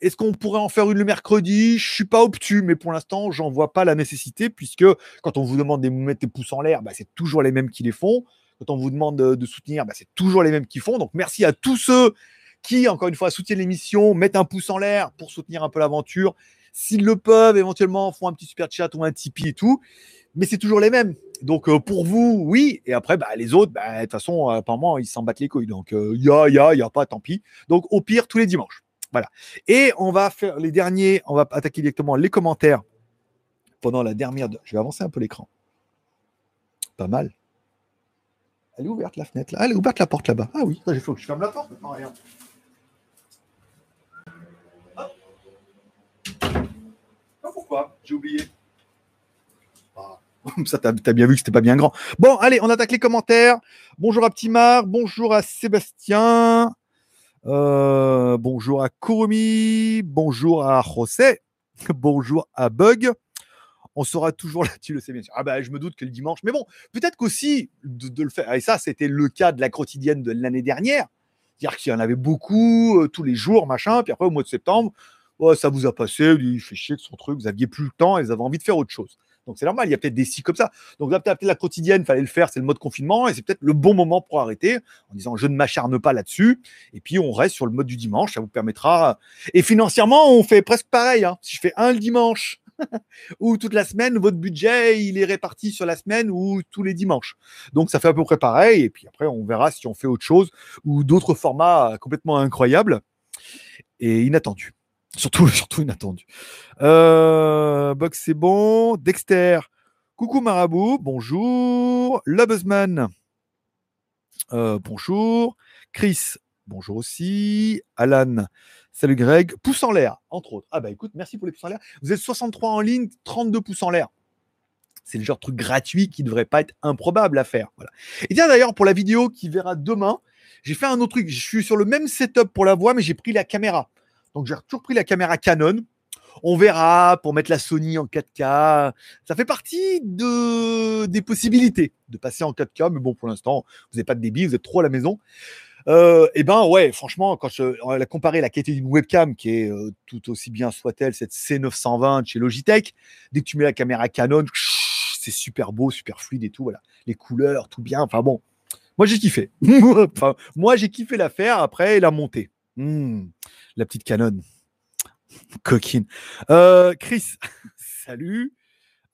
A: Est-ce qu'on pourrait en faire une le mercredi? Je suis pas obtus, mais pour l'instant, j'en vois pas la nécessité, puisque quand on vous demande de mettre des pouces en l'air, bah, c'est toujours les mêmes qui les font. Quand on vous demande de, soutenir, bah, c'est toujours les mêmes qui font. Donc merci à tous ceux qui, encore une fois, soutiennent l'émission, mettent un pouce en l'air pour soutenir un peu l'aventure. S'ils le peuvent, éventuellement, font un petit super chat ou un Tipeee et tout. Mais c'est toujours les mêmes. Donc euh, pour vous, oui. Et après, bah, les autres, bah, de toute façon, apparemment, ils s'en battent les couilles. Donc il il y a pas, tant pis. Donc au pire, tous les dimanches. Voilà. Et on va faire les derniers, on va attaquer directement les commentaires pendant la dernière. Je vais avancer un peu l'écran. Pas mal. Elle est ouverte la fenêtre là. Ah, elle est ouverte la porte là-bas. Ah oui, il faut que je ferme la porte maintenant. Regarde. pourquoi? J'ai oublié. Ah. Ça, t'as as bien vu que c'était pas bien grand. Bon, allez, on attaque les commentaires. Bonjour à Ptimar, bonjour à Sébastien, euh, bonjour à Kurumi, bonjour à José, bonjour à Bug. On sera toujours là, tu le sais bien. Ah bah, je me doute que le dimanche, mais bon, peut-être qu'aussi de, le faire. Et ça, c'était le cas de la quotidienne de l'année dernière. C'est-à-dire qu'il y en avait beaucoup, euh, tous les jours, machin. Puis après, au mois de septembre, ça vous a passé, il fait chier que son truc, vous aviez plus le temps et vous avez envie de faire autre chose. Donc c'est normal, il y a peut-être des cycles comme ça. Donc là, peut-être la quotidienne, fallait le faire, c'est le mode confinement, et c'est peut-être le bon moment pour arrêter, en disant je ne m'acharne pas là-dessus, et puis on reste sur le mode du dimanche, ça vous permettra. Et financièrement, on fait presque pareil. Hein. Si je fais un le dimanche, ou toute la semaine, votre budget, il est réparti sur la semaine ou tous les dimanches. Donc ça fait à peu près pareil, et puis après, on verra si on fait autre chose, ou d'autres formats complètement incroyables et inattendus. Surtout, surtout inattendu. Euh, Box, c'est bon. Dexter. Coucou Marabout. Bonjour. Lobuzman. Euh, bonjour. Chris. Bonjour aussi. Alan. Salut Greg. Pouce en l'air, entre autres. Ah bah écoute, merci pour les pouces en l'air. Vous êtes 63 en ligne, 32 pouces en l'air. C'est le genre de truc gratuit qui ne devrait pas être improbable à faire. Et tiens d'ailleurs, pour la vidéo qui verra demain, j'ai fait un autre truc. Je suis sur le même setup pour la voix, mais j'ai pris la caméra. Donc j'ai toujours pris la caméra Canon. On verra pour mettre la Sony en 4K. Ça fait partie de, des possibilités de passer en 4K, mais bon, pour l'instant, vous n'avez pas de débit, vous êtes trop à la maison. Euh, eh ben ouais, franchement, quand je, on a comparé la qualité d'une webcam qui est euh, tout aussi bien soit-elle cette C920 chez Logitech, dès que tu mets la caméra Canon, c'est super beau, super fluide et tout, voilà, les couleurs, tout bien. Enfin bon, moi j'ai kiffé. enfin, moi j'ai kiffé l'affaire. Après, la montée. Hmm la petite canon. Coquine. Euh, Chris, salut.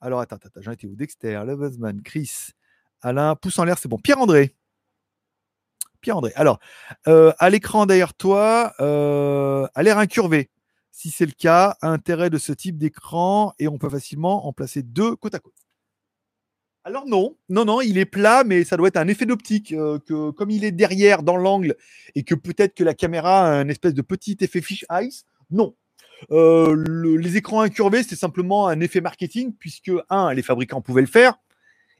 A: Alors, attends, attends, j'en étais où? Dexter, Lovesman, Chris, Alain, pouce en l'air, c'est bon. Pierre-André. Pierre-André. Alors, euh, à l'écran derrière toi, euh, a l'air incurvé. Si c'est le cas, intérêt de ce type d'écran et on peut facilement en placer deux côte à côte. Alors non, non, non, il est plat, mais ça doit être un effet d'optique, euh, que comme il est derrière dans l'angle et que peut-être que la caméra a un espèce de petit effet fish ice, non. Les écrans incurvés, c'est simplement un effet marketing, puisque, un, les fabricants pouvaient le faire,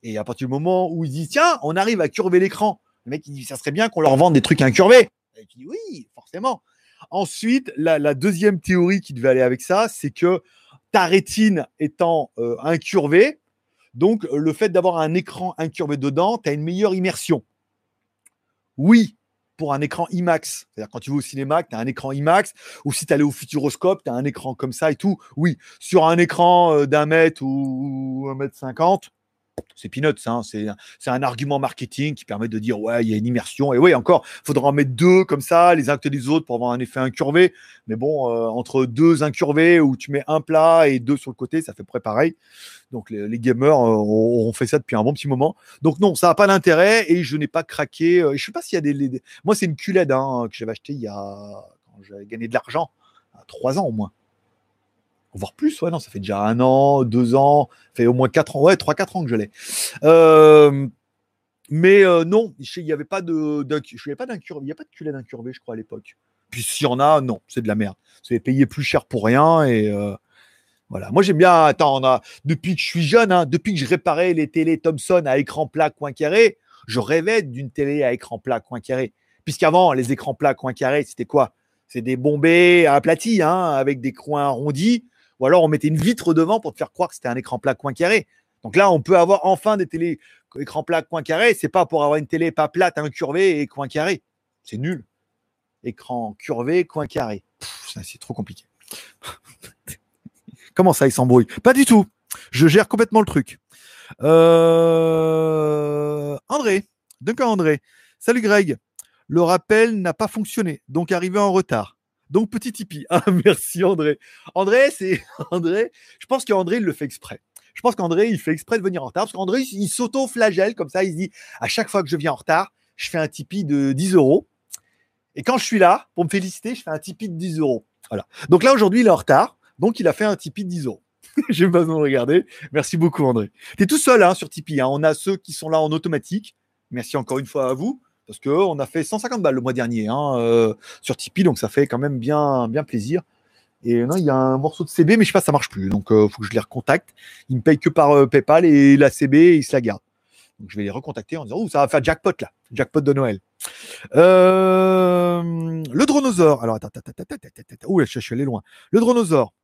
A: et à partir du moment où ils disent, tiens, on arrive à curver l'écran, le mec, il dit, ça serait bien qu'on leur vende des trucs incurvés. Et dit, oui, forcément. Ensuite, la, deuxième théorie qui devait aller avec ça, c'est que ta rétine étant euh, incurvée, donc, euh, le fait d'avoir un écran incurvé dedans, tu as une meilleure immersion. Oui, pour un écran IMAX. C'est-à-dire quand tu vas au cinéma, tu as un écran IMAX, ou si tu allais au Futuroscope, tu as un écran comme ça et tout. Oui, sur un écran euh, d'un mètre ou un mètre cinquante, c'est peanuts, hein, c'est un argument marketing qui permet de dire ouais, il y a une immersion. Et oui, encore, il faudra en mettre deux comme ça, les uns que les autres pour avoir un effet incurvé. Mais bon, euh, entre deux incurvés où tu mets un plat et deux sur le côté, ça fait près pareil. Donc les, gamers euh, ont, fait ça depuis un bon petit moment. Donc non, ça n'a pas d'intérêt et je n'ai pas craqué. Euh, je ne sais pas s'il y a des, Moi, c'est une QLED hein, que j'avais acheté il y a quand j'avais gagné de l'argent, trois ans au moins voire plus, ouais, non, ça fait déjà un an, deux ans, ça fait au moins quatre ans, ouais, trois, quatre ans que je l'ai. Euh, mais euh, non, il n'y avait pas de, je pas il n'y a pas de culé d'incurvé, je crois, à l'époque. Puis s'il y en a, non, c'est de la merde. Avez payé plus cher pour rien et euh, voilà. Moi, j'aime bien, attends, depuis que je suis jeune, hein, depuis que je réparais les télés Thomson à écran plat coin carré, je rêvais d'une télé à écran plat coin carré. Puisqu'avant, les écrans plats coin carré, c'était quoi? C'est des bombés aplatis, hein, avec des coins arrondis ou alors on mettait une vitre devant pour te faire croire que c'était un écran plat coin carré. Donc là, on peut avoir enfin des télé écran plat coin carré. C'est pas pour avoir une télé pas plate, incurvée et coin carré. C'est nul. Écran curvé, coin carré. C'est trop compliqué. Comment ça, il s'embrouille? Pas du tout. Je gère complètement le truc. Euh... André, Duncan André. Salut Greg. Le rappel n'a pas fonctionné, donc arrivé en retard. Donc petit Tipeee. Ah, merci André. André, c'est André. Je pense qu'André, il le fait exprès. Je pense qu'André, il fait exprès de venir en retard parce qu'André, il s'auto-flagelle comme ça. Il se dit à chaque fois que je viens en retard, je fais un Tipeee de 10 euros. Et quand je suis là, pour me féliciter, je fais un Tipeee de 10 euros. Voilà. Donc là, aujourd'hui, il est en retard. Donc, il a fait un Tipeee de 10 euros. J'ai pas besoin de regarder. Merci beaucoup, André. Tu es tout seul hein, sur Tipeee. Hein. On a ceux qui sont là en automatique. Merci encore une fois à vous. Parce qu'on a fait 150 balles le mois dernier hein, euh, sur Tipeee. Donc, ça fait quand même bien, bien plaisir. Et non, il y a un morceau de CB, mais je sais pas, ça marche plus. Donc, il euh, faut que je les recontacte. Ils me payent que par euh, PayPal et la CB, ils se la gardent. Donc, je vais les recontacter en disant, oh, ça va faire jackpot là. Jackpot de Noël. le dronosaure. Alors, attends, attends, attends, attends. Ouh, je suis allé loin. Le dronosaure.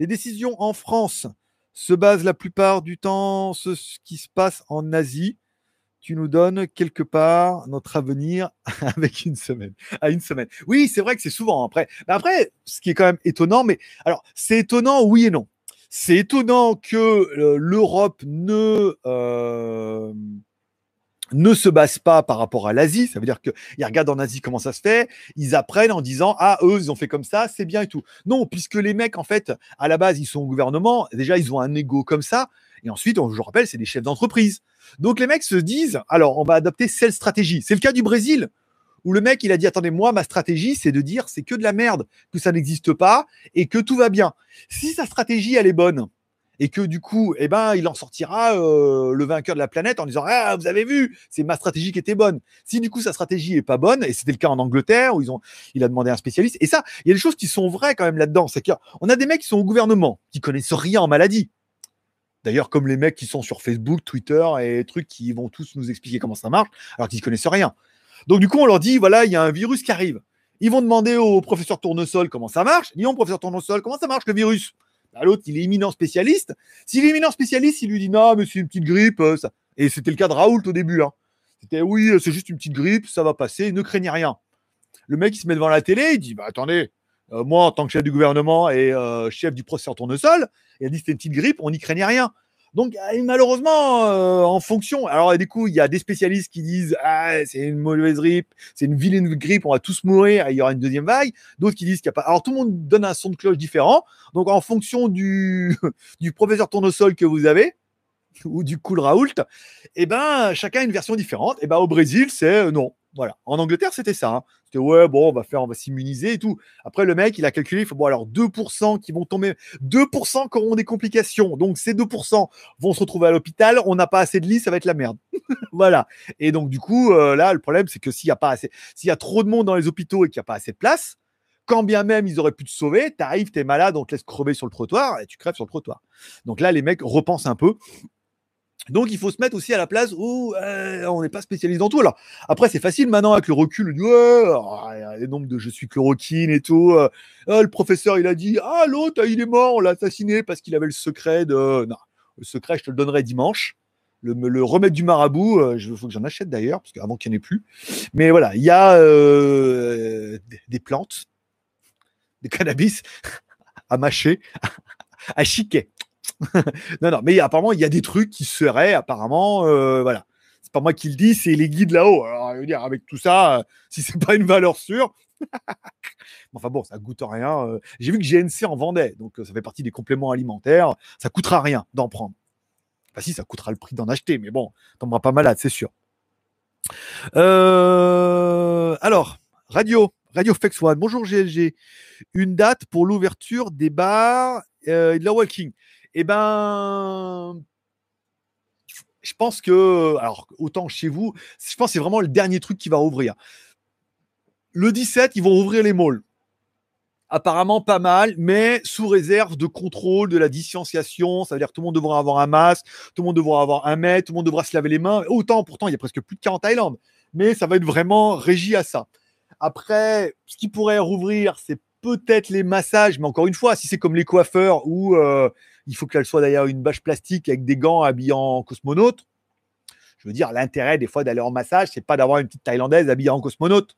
A: Les décisions en France se basent la plupart du temps sur ce qui se passe en Asie. Tu nous donnes quelque part notre avenir avec une semaine. À une semaine. Oui, c'est vrai que c'est souvent après. Mais après, ce qui est quand même étonnant, mais alors c'est étonnant, oui et non. C'est étonnant que euh, l'Europe ne euh, ne se basent pas par rapport à l'Asie. Ça veut dire qu'ils regardent en Asie comment ça se fait, ils apprennent en disant Ah, eux, ils ont fait comme ça, c'est bien et tout. Non, puisque les mecs, en fait, à la base, ils sont au gouvernement, déjà, ils ont un ego comme ça. Et ensuite, je vous rappelle, c'est des chefs d'entreprise. Donc les mecs se disent Alors, on va adopter cette stratégie. C'est le cas du Brésil, où le mec, il a dit Attendez, moi, ma stratégie, c'est de dire c'est que de la merde, que ça n'existe pas et que tout va bien. Si sa stratégie, elle est bonne, et que du coup, eh ben, il en sortira euh, le vainqueur de la planète en disant ah vous avez vu, c'est ma stratégie qui était bonne. Si du coup sa stratégie est pas bonne, et c'était le cas en Angleterre où ils ont, il a demandé un spécialiste. Et ça, il y a des choses qui sont vraies quand même là-dedans. C'est qu'on a des mecs qui sont au gouvernement, qui connaissent rien en maladie. D'ailleurs, comme les mecs qui sont sur Facebook, Twitter et trucs qui vont tous nous expliquer comment ça marche, alors qu'ils connaissent rien. Donc du coup, on leur dit voilà, il y a un virus qui arrive. Ils vont demander au professeur Tournesol comment ça marche. Ils disent professeur Tournesol, comment ça marche le virus? Bah, l'autre, il est éminent spécialiste. S'il est éminent spécialiste, il lui dit non, mais c'est une petite grippe. Euh. Et c'était le cas de Raoult au début. Hein. C'était oui, c'est juste une petite grippe, ça va passer, ne craignez rien. Le mec, il se met devant la télé, il dit bah, attendez, euh, moi, en tant que chef du gouvernement et euh, chef du procès tournesol, il a dit c'était une petite grippe, on n'y craignait rien. Donc euh, malheureusement, en fonction, alors du coup, il y a des spécialistes qui disent ah c'est une mauvaise grippe, c'est une vilaine grippe, on va tous mourir, il y aura une deuxième vague. D'autres qui disent qu'il n'y a pas. Alors tout le monde donne un son de cloche différent. Donc en fonction du professeur tournesol que vous avez ou du cool Raoult, eh ben chacun a une version différente. Et eh ben au Brésil, c'est non. Voilà. En Angleterre, c'était ça. Hein. C'était ouais, bon, on va faire, on va s'immuniser et tout. Après, le mec, il a calculé, il faut bon, alors 2% qui vont tomber, 2% qui auront des complications. Donc, ces 2% vont se retrouver à l'hôpital. On n'a pas assez de lits, ça va être la merde. voilà. Et donc, du coup, euh, là, le problème, c'est que s'il y a pas assez, s'il y a trop de monde dans les hôpitaux et qu'il n'y a pas assez de place, quand bien même ils auraient pu te sauver, t'arrives, t'es malade, on te laisse crever sur le trottoir et tu crèves sur le trottoir. Donc là, les mecs repensent un peu donc, il faut se mettre aussi à la place où euh, on n'est pas spécialiste dans tout. Alors, après, c'est facile maintenant avec le recul. Oh, il y a les nombres de je suis chloroquine et tout. Euh, oh, le professeur, il a dit Ah, l'autre, il est mort, on l'a assassiné parce qu'il avait le secret de. Non, le secret, je te le donnerai dimanche. Le, le remède du marabout, il euh, faut que j'en achète d'ailleurs, parce qu'avant qu'il n'y en ait plus. Mais voilà, il y a des, plantes, des cannabis à mâcher, à chiquer. non, non, mais apparemment, il y a des trucs qui seraient apparemment, euh, voilà. C'est pas moi qui le dis, c'est les guides là-haut. Alors, je veux dire, avec tout ça, euh, si c'est pas une valeur sûre. enfin bon, ça goûte rien. Euh. J'ai vu que GNC en vendait, donc ça fait partie des compléments alimentaires. Ça coûtera rien d'en prendre. Enfin, si, ça coûtera le prix d'en acheter, mais bon, tomberas pas malade, c'est sûr. alors, radio, Radio Flex One. Bonjour GLG. Une date pour l'ouverture des bars et de la walking. Eh ben, je pense que, alors autant chez vous, je pense que c'est vraiment le dernier truc qui va ouvrir. Le 17, ils vont ouvrir les malls. Apparemment pas mal, mais sous réserve de contrôle de la distanciation. Ça veut dire que tout le monde devra avoir un masque, tout le monde devra avoir un mètre, tout le monde devra se laver les mains. Autant, pourtant, il y a presque plus de cas en Thaïlande. Mais ça va être vraiment régi à ça. Après, ce qui pourrait rouvrir, c'est peut-être les massages, mais encore une fois, si c'est comme les coiffeurs où euh, il faut qu'elle soit d'ailleurs une bâche plastique avec des gants habillés en cosmonaute. Je veux dire, l'intérêt des fois d'aller en massage, c'est pas d'avoir une petite Thaïlandaise habillée en cosmonaute.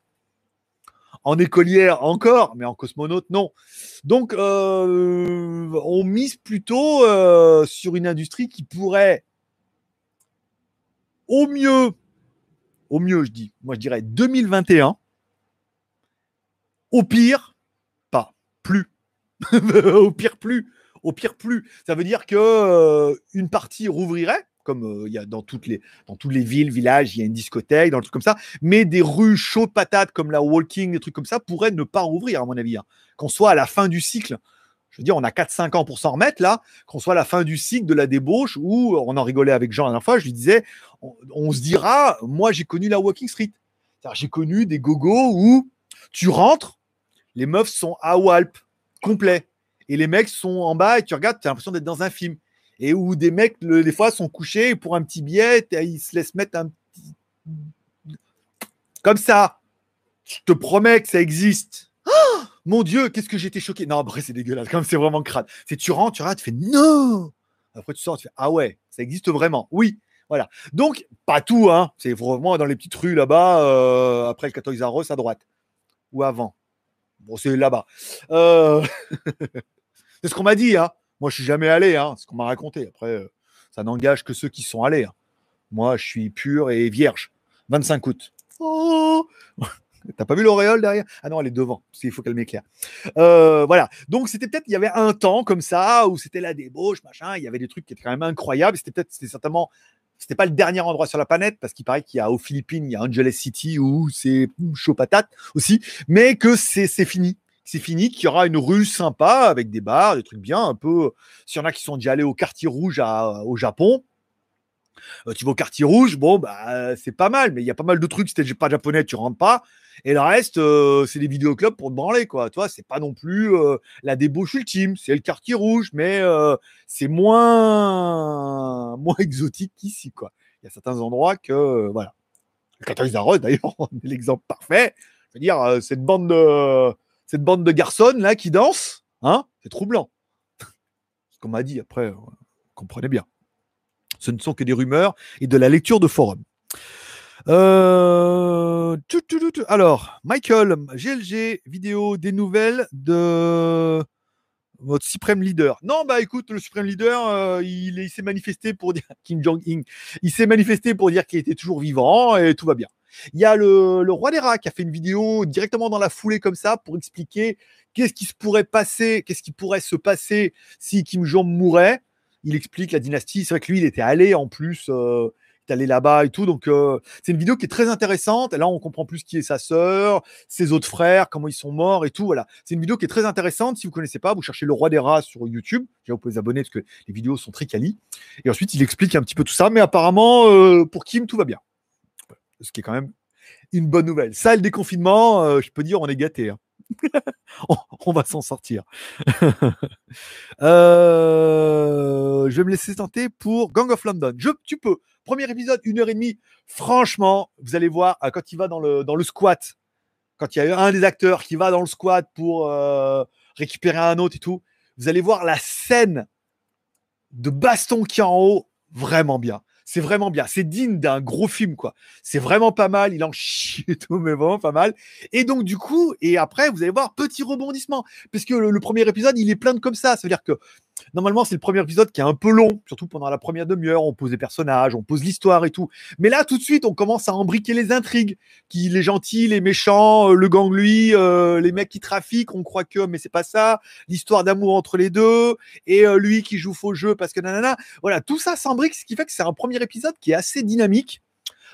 A: En écolière encore, mais en cosmonaute, non. Donc, euh, on mise plutôt euh, sur une industrie qui pourrait, au mieux, au mieux, je dis, moi je dirais 2021, au pire, pas, plus. au pire, plus. Au pire, plus. Ça veut dire que euh, une partie rouvrirait, comme euh, il y a dans toutes les dans toutes les villes, villages, il y a une discothèque, dans le truc comme ça. Mais des rues chaudes patates comme la Walking, des trucs comme ça pourraient ne pas rouvrir à mon avis. Hein. Qu'on soit à la fin du cycle. Je veux dire, on a 4-5 ans pour s'en remettre là, qu'on soit à la fin du cycle de la débauche où on en rigolait avec Jean la dernière fois, je lui disais, on, se dira, moi j'ai connu la Walking Street. J'ai connu des gogos où tu rentres, les meufs sont à Walp, complet. Et les mecs sont en bas et tu regardes, tu as l'impression d'être dans un film et où des mecs, des fois, sont couchés pour un petit billet, ils se laissent mettre un petit. Comme ça. Je te promets que ça existe. Oh mon Dieu, qu'est-ce que j'étais choqué. Non, après, c'est dégueulasse. Comme c'est vraiment crade. C'est tu rentres, tu rentres, tu fais non. Après, tu sors, tu fais ah ouais, ça existe vraiment. Oui. Voilà. Donc, pas tout, hein. C'est vraiment dans les petites rues là-bas, euh, après le 14 Arros à droite. Ou avant. Bon, c'est là-bas. Euh, c'est ce qu'on m'a dit, hein. Moi, je suis jamais allé, hein, ce qu'on m'a raconté. Après, euh, ça n'engage que ceux qui sont allés. Hein. Moi, je suis pur et vierge. 25 août. Oh T'as pas vu l'auréole derrière? Ah non, elle est devant, parce qu'il faut qu'elle m'éclaire. Euh, voilà. Donc, c'était peut-être, il y avait un temps comme ça, où c'était la débauche, machin, il y avait des trucs qui étaient quand même incroyables. C'était peut-être, c'était certainement, c'était pas le dernier endroit sur la planète, parce qu'il paraît qu'il y a aux Philippines, il y a Angeles City, où c'est chaud patate aussi, mais que c'est fini c'est fini, qu'il y aura une rue sympa avec des bars, des trucs bien, un peu. S'il y en a qui sont déjà allés au quartier rouge au Japon, euh, tu vas au quartier rouge, bon, bah, c'est pas mal, mais il y a pas mal de trucs. Si t'es pas japonais, tu rentres pas. Et le reste, euh, c'est des vidéoclubs pour te branler, quoi. Toi, c'est pas non plus euh, la débauche ultime. C'est le quartier rouge, mais c'est moins, moins exotique qu'ici, quoi. Il y a certains endroits que, voilà. Le 14 d'ailleurs, est l'exemple parfait. Je veux dire, cette bande de cette bande de garçons là qui dansent, hein, c'est troublant. Ce qu'on m'a dit après, comprenez bien. Ce ne sont que des rumeurs et de la lecture de forums. Euh, alors, Michael, GLG, vidéo des nouvelles de votre suprême leader. Non, bah écoute, le suprême leader, euh, il, il s'est manifesté pour dire Kim Jong-un, il s'est manifesté pour dire qu'il était toujours vivant et tout va bien. Il y a le, roi des rats qui a fait une vidéo directement dans la foulée comme ça pour expliquer qu'est-ce qui se pourrait passer, qu'est-ce qui pourrait se passer si Kim Jong mourait. Il explique la dynastie. C'est vrai que lui, il était allé en plus. Euh, il est allé là-bas et tout. Donc, euh, c'est une vidéo qui est très intéressante. Là, on comprend plus qui est sa sœur, ses autres frères, comment ils sont morts et tout. Voilà. C'est une vidéo qui est très intéressante. Si vous connaissez pas, vous cherchez le roi des rats sur YouTube. Vous pouvez vous abonner parce que les vidéos sont très quali. Et ensuite, il explique un petit peu tout ça. Mais apparemment, euh, pour Kim, tout va bien ce qui est quand même une bonne nouvelle. Ça, le déconfinement, euh, je peux dire, on est gâté. Hein. on, va s'en sortir. Euh, je vais me laisser tenter pour Gang of London. Tu peux. Premier épisode, une heure et demie. Franchement, vous allez voir euh, quand il va dans le, dans le squat, quand il y a un des acteurs qui va dans le squat pour récupérer un autre et tout, vous allez voir la scène de baston qui est en haut, vraiment bien c'est vraiment bien. C'est digne d'un gros film, quoi. C'est vraiment pas mal. Il en chie et tout, mais vraiment pas mal. Et donc, du coup, et après, vous allez voir, petit rebondissement. Puisque le, le premier épisode, il est plein de comme ça. Ça veut dire que Normalement, c'est le premier épisode qui est un peu long, surtout pendant la première demi-heure. On pose des personnages, on pose l'histoire et tout. Mais là, tout de suite, on commence à embriquer les intrigues. Qui, les gentils, les méchants, euh, le gang lui, euh, les mecs qui trafiquent, on croit que, mais c'est pas ça. L'histoire d'amour entre les deux et euh, lui qui joue faux jeu parce que nanana. Voilà, tout ça s'embrique, ce qui fait que c'est un premier épisode qui est assez dynamique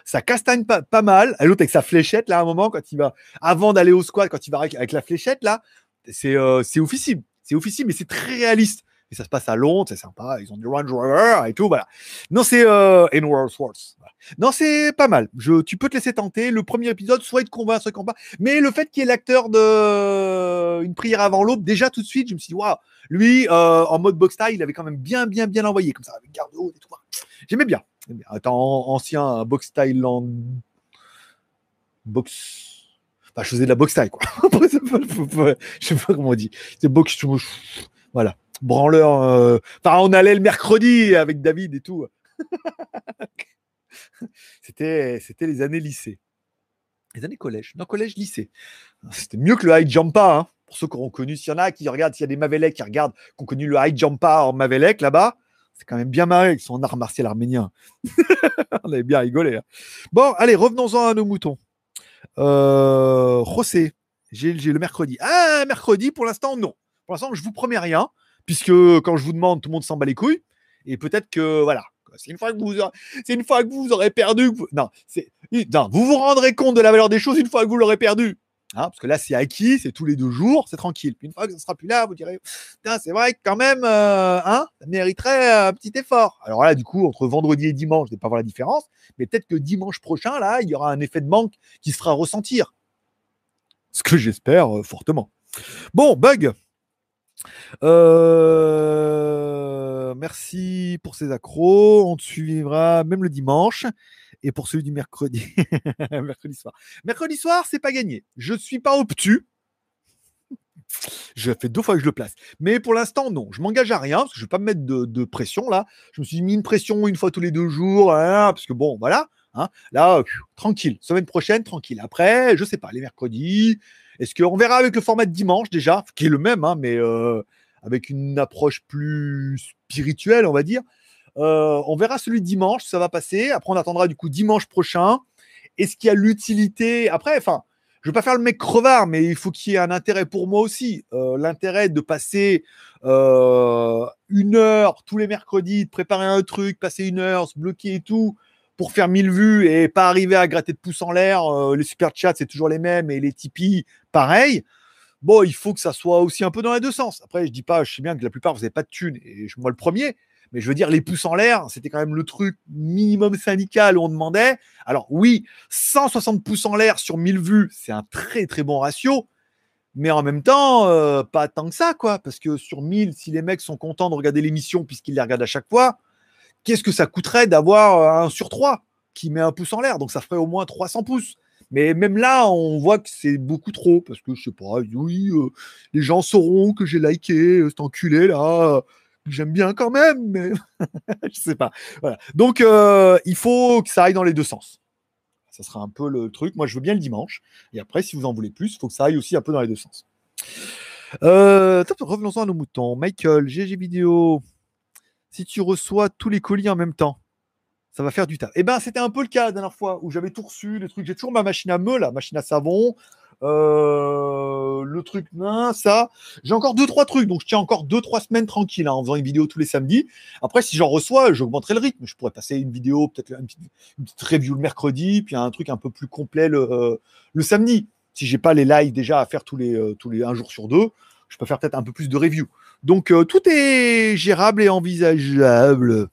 A: ça castagne pas, pas mal. L'autre avec sa fléchette, là, un moment, quand il va, avant d'aller au squat, quand il va avec, la fléchette, là, c'est euh, officiel. C'est officiel, mais c'est très réaliste et ça se passe à Londres, c'est sympa, ils ont du Range Rover et tout, voilà. Non, c'est euh, in World Wars. Non, c'est pas mal. Je, tu peux te laisser tenter. Le premier épisode, soit il te convainc, soit il convainc. Mais le fait qu'il y ait l'acteur de Une prière avant l'aube, déjà tout de suite, je me suis dit, waouh, lui, euh, en mode box style, il avait quand même bien, bien, bien envoyé, comme ça, avec garde haut et tout. J'aimais bien. Attends, ancien box style land Box. Enfin, je faisais de la box style, quoi. je sais pas comment on dit. C'est box. Voilà branleur. Euh, enfin, on allait le mercredi avec David et tout. c'était, c'était les années lycée. Les années collège. Non, collège, lycée. C'était mieux que le high jumpa. Hein. Pour ceux qui auront connu, s'il y en a qui regardent, s'il y a des Mavelec qui regardent, qui ont connu le high jumpa en Mavelec là-bas, c'est quand même bien marré avec son art martial arménien. On avait bien rigolé. Hein. Bon, allez, revenons-en à nos moutons. Euh, José, j'ai le mercredi. Ah, mercredi, pour l'instant, non. Pour l'instant, je vous promets rien, puisque quand je vous demande, tout le monde s'en bat les couilles. Et peut-être que, voilà, c'est une fois que vous, vous aurez perdu. Non, non, vous vous rendrez compte de la valeur des choses une fois que vous l'aurez perdu. Hein, parce que là, c'est acquis, c'est tous les deux jours, c'est tranquille. Une fois que ça sera plus là, vous direz, c'est vrai que quand même, euh, hein, ça mériterait un petit effort. Alors là, du coup, entre vendredi et dimanche, je ne vais pas voir la différence, mais peut-être que dimanche prochain, là, il y aura un effet de manque qui sera ressentir. Ce que j'espère euh, fortement. Bon, bug. Euh, merci pour ces accros. On te suivra même le dimanche et pour celui du mercredi, mercredi soir. Mercredi soir, c'est pas gagné. Je suis pas obtus. Je fais deux fois que je le place. Mais pour l'instant, non. Je m'engage à rien parce que je vais pas me mettre de, pression là. Je me suis mis une pression une fois tous les deux jours hein, parce que bon, voilà. Hein. là, tranquille. Semaine prochaine, tranquille. Après, je sais pas, les mercredis. Est-ce qu'on verra avec le format de dimanche déjà, qui est le même, hein, mais euh, avec une approche plus spirituelle, on va dire. Euh, on verra celui de dimanche, ça va passer. Après, on attendra du coup dimanche prochain. Est-ce qu'il y a l'utilité? Après, enfin, je ne vais pas faire le mec crevard, mais il faut qu'il y ait un intérêt pour moi aussi. Euh, l'intérêt de passer euh, une heure tous les mercredis, de préparer un truc, passer une heure, se bloquer et tout, pour faire 1000 vues et pas arriver à gratter de pouces en l'air. les super chats, c'est toujours les mêmes et les Tipeee, pareil. Bon, il faut que ça soit aussi un peu dans les deux sens. Après, je dis pas, je sais bien que la plupart, vous n'avez pas de thunes, et moi le premier, mais je veux dire, les pouces en l'air, c'était quand même le truc minimum syndical où on demandait. Alors oui, 160 pouces en l'air sur 1000 vues, c'est un très très bon ratio. Mais en même temps, euh, pas tant que ça, quoi. Parce que sur 1000, si les mecs sont contents de regarder l'émission puisqu'ils les regardent à chaque fois, qu'est-ce que ça coûterait d'avoir euh, un sur 3 qui met un pouce en l'air? Donc ça ferait au moins 300 pouces. Mais même là, on voit que c'est beaucoup trop parce que je sais pas, oui, euh, les gens sauront que j'ai liké cet enculé là j'aime bien quand même, mais je sais pas. Donc, euh, il faut que ça aille dans les deux sens. Ça sera un peu le truc. Moi, je veux bien le dimanche. Et après, si vous en voulez plus, il faut que ça aille aussi un peu dans les deux sens. Euh, revenons-en à nos moutons. Michael, GG vidéo. Si tu reçois tous les colis en même temps, ça va faire du taf. Eh ben, c'était un peu le cas la dernière fois où j'avais tout reçu, les trucs. J'ai toujours ma machine à me, la machine à savon, euh, le truc, non, ça. J'ai encore deux, trois trucs, donc je tiens encore deux, trois semaines tranquille hein, en faisant une vidéo tous les samedis. Après, si j'en reçois, j'augmenterai le rythme. Je pourrais passer une vidéo, peut-être une petite, review le mercredi, puis un truc un peu plus complet le, euh, le samedi. Si j'ai pas les lives déjà à faire tous les, euh, tous les un jour sur deux, je peux faire peut-être un peu plus de review. Donc tout est gérable et envisageable.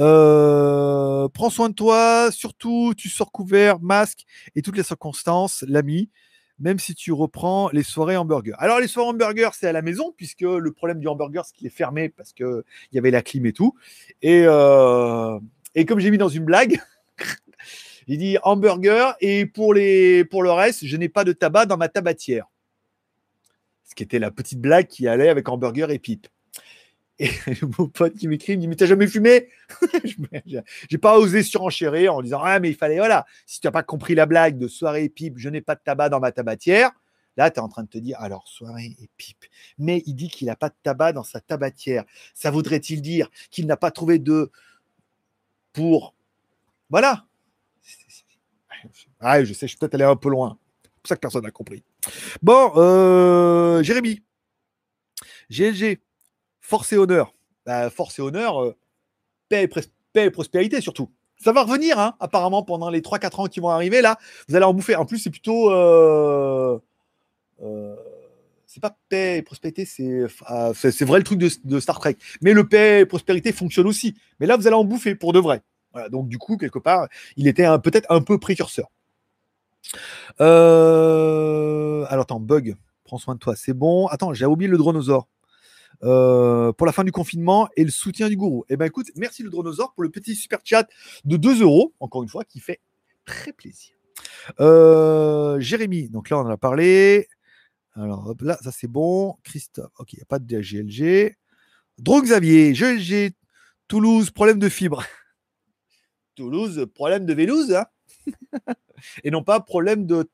A: Euh, prends soin de toi, surtout tu sors couvert, masque et toutes les circonstances, l'ami, même si tu reprends les soirées hamburger. Alors les soirées hamburger, c'est à la maison, puisque le problème du hamburger, c'est qu'il est fermé parce qu'il y avait la clim et tout. Et, euh, comme j'ai mis dans une blague, il dit hamburger et pour, pour le reste, je n'ai pas de tabac dans ma tabatière. Ce qui était la petite blague qui allait avec hamburger et pipe. Et mon pote qui m'écrit, il me dit Mais t'as jamais fumé? J'ai pas osé surenchérir en disant Ah, mais il fallait, voilà, si tu n'as pas compris la blague de soirée et pipe, je n'ai pas de tabac dans ma tabatière. Là, tu es en train de te dire Alors, soirée et pipe. Mais il dit qu'il n'a pas de tabac dans sa tabatière. Ça voudrait-il dire qu'il n'a pas trouvé de. pour. Voilà. Ah, je sais, je suis peut-être allé un peu loin. C'est pour ça que personne n'a compris. Bon, euh, Jérémy. GLG force et honneur. Bah, force et honneur, euh, paix, et prospérité surtout. Ça va revenir, hein, apparemment, pendant les 3-4 ans qui vont arriver. Là, vous allez en bouffer. En plus, c'est plutôt. Euh, euh, c'est pas paix et prospérité, c'est, c'est vrai le truc de, Star Trek. Mais le paix et prospérité fonctionne aussi. Mais là, vous allez en bouffer pour de vrai. donc, du coup, quelque part, il était peut-être un peu précurseur. alors, attends, bug. Prends soin de toi. C'est bon. Attends, j'ai oublié le dronosaure. Euh, pour la fin du confinement et le soutien du gourou. Eh bien, écoute, merci le dronosaure pour le petit super chat de 2 euros, encore une fois, qui fait très plaisir. Euh, Jérémy, donc là, on en a parlé. Alors, hop, là, ça c'est bon. Christophe, ok, il n'y a pas de GLG. Drone Xavier, GLG, Toulouse, problème de fibre. Toulouse, problème de Vélouse. Hein et non pas problème de.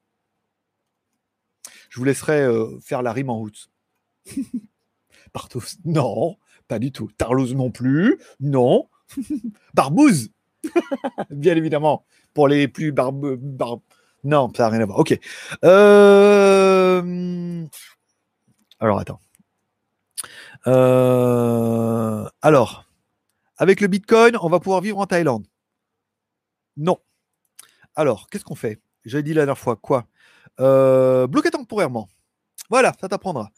A: Je vous laisserai euh, faire la rime en route. Partos, non, pas du tout. Tarlouse non plus, non. Barbouze, bien évidemment, pour les plus barbeux. Non, ça n'a rien à voir. Ok. Euh, alors, attends. Euh, alors, avec le Bitcoin, on va pouvoir vivre en Thaïlande. Non. Alors, qu'est-ce qu'on fait? J'avais dit la dernière fois quoi? Euh, Bloquer temporairement. Voilà, ça t'apprendra.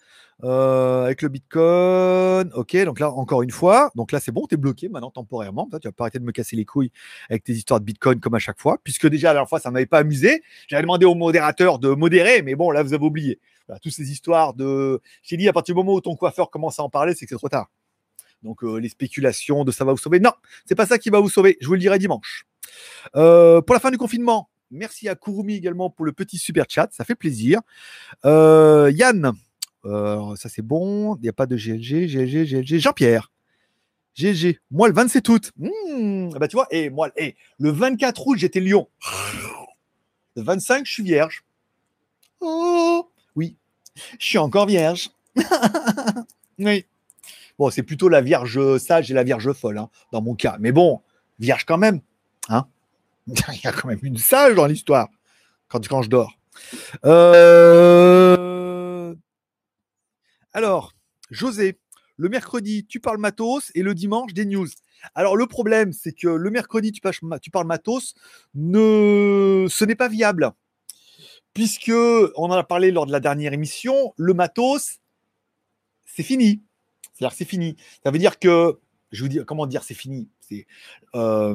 A: Euh, avec le Bitcoin, ok, donc là, encore une fois, donc là, c'est bon, tu es bloqué maintenant temporairement. tu vas pas arrêter de me casser les couilles avec tes histoires de Bitcoin comme à chaque fois, puisque déjà, la dernière fois, ça m'avait pas amusé. J'avais demandé au modérateur de modérer, mais bon, là, vous avez oublié. Voilà, toutes ces histoires de. J'ai dit, à partir du moment où ton coiffeur commence à en parler, c'est que c'est trop tard. Donc, euh, les spéculations de ça va vous sauver. Non, c'est pas ça qui va vous sauver. Je vous le dirai dimanche. Euh, pour la fin du confinement, merci à Kurumi également pour le petit super chat, ça fait plaisir. Yann, ça c'est bon. Il n'y a pas de GLG, GLG, GLG. Jean-Pierre. GLG. Moi le 27 août. Hmm, bah tu vois, et moi, et le 24 août, j'étais Lyon. Le 25, je suis vierge. Oh, oui. Je suis encore vierge. oui. Bon, c'est plutôt la vierge sage et la vierge folle, hein, dans mon cas. Mais bon, vierge quand même. Hein Il y a quand même une sage dans l'histoire quand, quand je dors. Euh alors, José, le mercredi, tu parles matos et le dimanche, des news. Alors, le problème, c'est que le mercredi, tu, parles matos, ne... ce n'est pas viable. Puisque, on en a parlé lors de la dernière émission, le matos, c'est fini. C'est-à-dire c'est fini. Ça veut dire que, je vous dis, comment dire, c'est fini? Euh,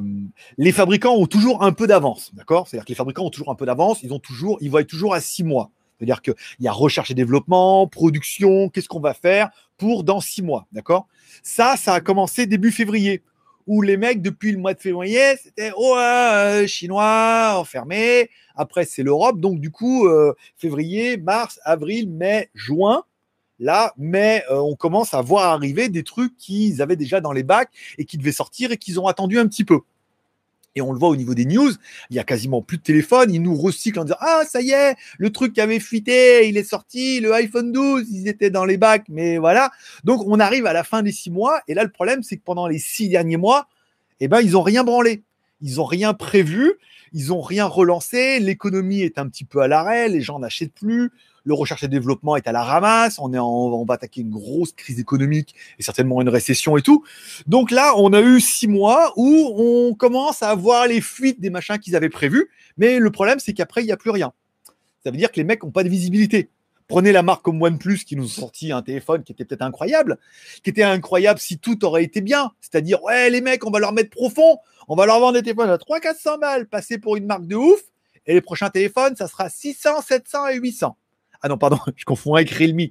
A: les fabricants ont toujours un peu d'avance, d'accord? C'est-à-dire que les fabricants ont toujours un peu d'avance. Ils ont toujours, ils voient toujours à six mois. C'est-à-dire qu'il y a recherche et développement, production, qu'est-ce qu'on va faire pour dans six mois, d'accord? Ça, ça a commencé début février, où les mecs, depuis le mois de février, c'était oh, chinois, enfermé. Après, c'est l'Europe, donc du coup, euh, février, mars, avril, mai, juin. Là, mais euh, on commence à voir arriver des trucs qu'ils avaient déjà dans les bacs et qui devaient sortir et qu'ils ont attendu un petit peu. Et on le voit au niveau des news, il y a quasiment plus de téléphone. Ils nous recyclent en disant Ah, ça y est, le truc qui avait fuité, il est sorti, le iPhone 12, ils étaient dans les bacs, mais voilà. Donc, on arrive à la fin des six mois. Et là, le problème, c'est que pendant les six derniers mois, eh ben, ils n'ont rien branlé. Ils n'ont rien prévu. Ils n'ont rien relancé. L'économie est un petit peu à l'arrêt. Les gens n'achètent plus le recherche et développement est à la ramasse, on, on va attaquer une grosse crise économique et certainement une récession et tout. Donc là, on a eu six mois où on commence à voir les fuites des machins qu'ils avaient prévus, mais le problème, c'est qu'après, il n'y a plus rien. Ça veut dire que les mecs n'ont pas de visibilité. Prenez la marque comme OnePlus qui nous a sorti un téléphone qui était peut-être incroyable, qui était incroyable si tout aurait été bien. C'est-à-dire, ouais, les mecs, on va leur mettre profond, on va leur vendre des téléphones à 300-400 balles, passer pour une marque de ouf, et les prochains téléphones, ça sera 600, 700 et 800. Ah non, pardon, je confonds avec Realme.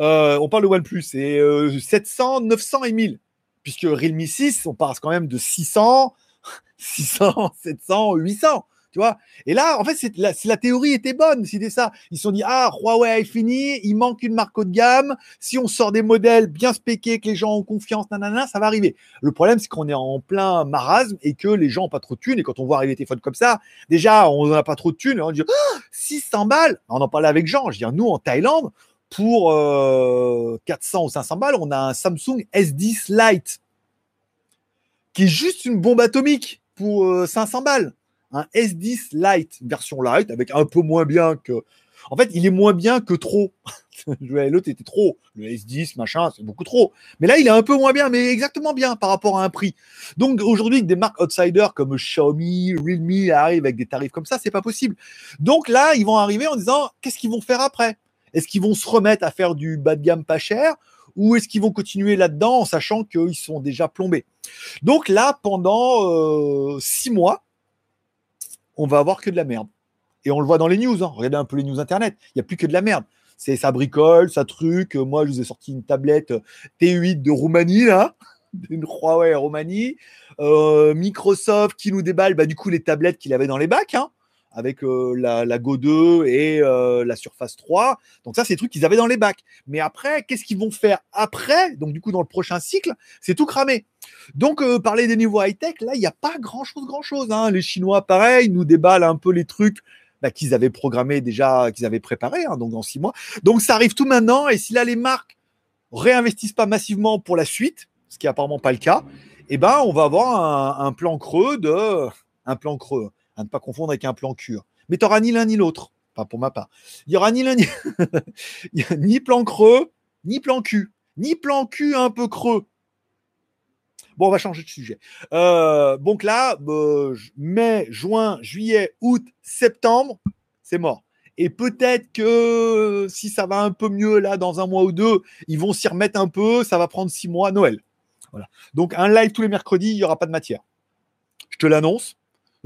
A: Euh, on parle de OnePlus, c'est 700, 900 et 1000. Puisque Realme 6, on passe quand même de 600, 600, 700, 800. Et là, en fait, la, théorie était bonne, c'était ça. Ils se sont dit, ah, Huawei est fini, il manque une marque haut de gamme. Si on sort des modèles bien spéqués, que les gens ont confiance, nanana, ça va arriver. Le problème, c'est qu'on est en plein marasme et que les gens n'ont pas trop de thunes. Et quand on voit arriver des téléphones comme ça, déjà, on n'a pas trop de thunes. Et on dit, 600 ah, balles On en parlait avec Jean. Je dis, nous, en Thaïlande, pour 400 euh, ou 500 balles, on a un Samsung S10 Lite qui est juste une bombe atomique pour 500 euh, balles un S10 Lite, version Lite, avec un peu moins bien que. En fait, il est moins bien que trop. L'autre était trop. Le S10, machin, c'est beaucoup trop. Mais là, il est un peu moins bien, mais exactement bien par rapport à un prix. Donc aujourd'hui, des marques outsiders comme Xiaomi, Realme arrivent avec des tarifs comme ça, c'est pas possible. Donc là, ils vont arriver en disant qu'est-ce qu'ils vont faire après? Est-ce qu'ils vont se remettre à faire du bas de gamme pas cher ou est-ce qu'ils vont continuer là-dedans en sachant qu'ils sont déjà plombés? Donc là, pendant euh, six mois, on va avoir que de la merde. Et on le voit dans les news. Hein. Regardez un peu les news internet. Il n'y a plus que de la merde. C'est ça bricole, ça truc. Moi, je vous ai sorti une tablette T8 de Roumanie, là, d'une Huawei Roumanie. Euh, Microsoft qui nous déballe, bah, du coup, les tablettes qu'il avait dans les bacs. Hein. Avec euh, la, Go 2 et euh, la Surface 3. Donc ça, c'est des trucs qu'ils avaient dans les bacs. Mais après, qu'est-ce qu'ils vont faire après? Donc du coup, dans le prochain cycle, c'est tout cramé. Donc euh, parler des niveaux high-tech, là, il n'y a pas grand-chose, grand-chose. Hein. Les Chinois, pareil, nous déballent un peu les trucs bah, qu'ils avaient programmés déjà, qu'ils avaient préparés, hein, donc dans six mois. Donc ça arrive tout maintenant. Et si là, les marques réinvestissent pas massivement pour la suite, ce qui est apparemment pas le cas, eh ben, on va avoir un, un plan creux de... Un plan creux à ne pas confondre avec un plan cure. Mais tu n'auras ni l'un ni l'autre, pas pour ma part. Il n'y aura ni l'un ni... ni plan creux, ni plan cul, ni plan cul un peu creux. Bon, on va changer de sujet. Euh, donc là, euh, mai, juin, juillet, août, septembre, c'est mort. Et peut-être que si ça va un peu mieux là dans un mois ou deux, ils vont s'y remettre un peu. Ça va prendre six mois, Noël. Voilà. Donc un live tous les mercredis, il n'y aura pas de matière. Je te l'annonce.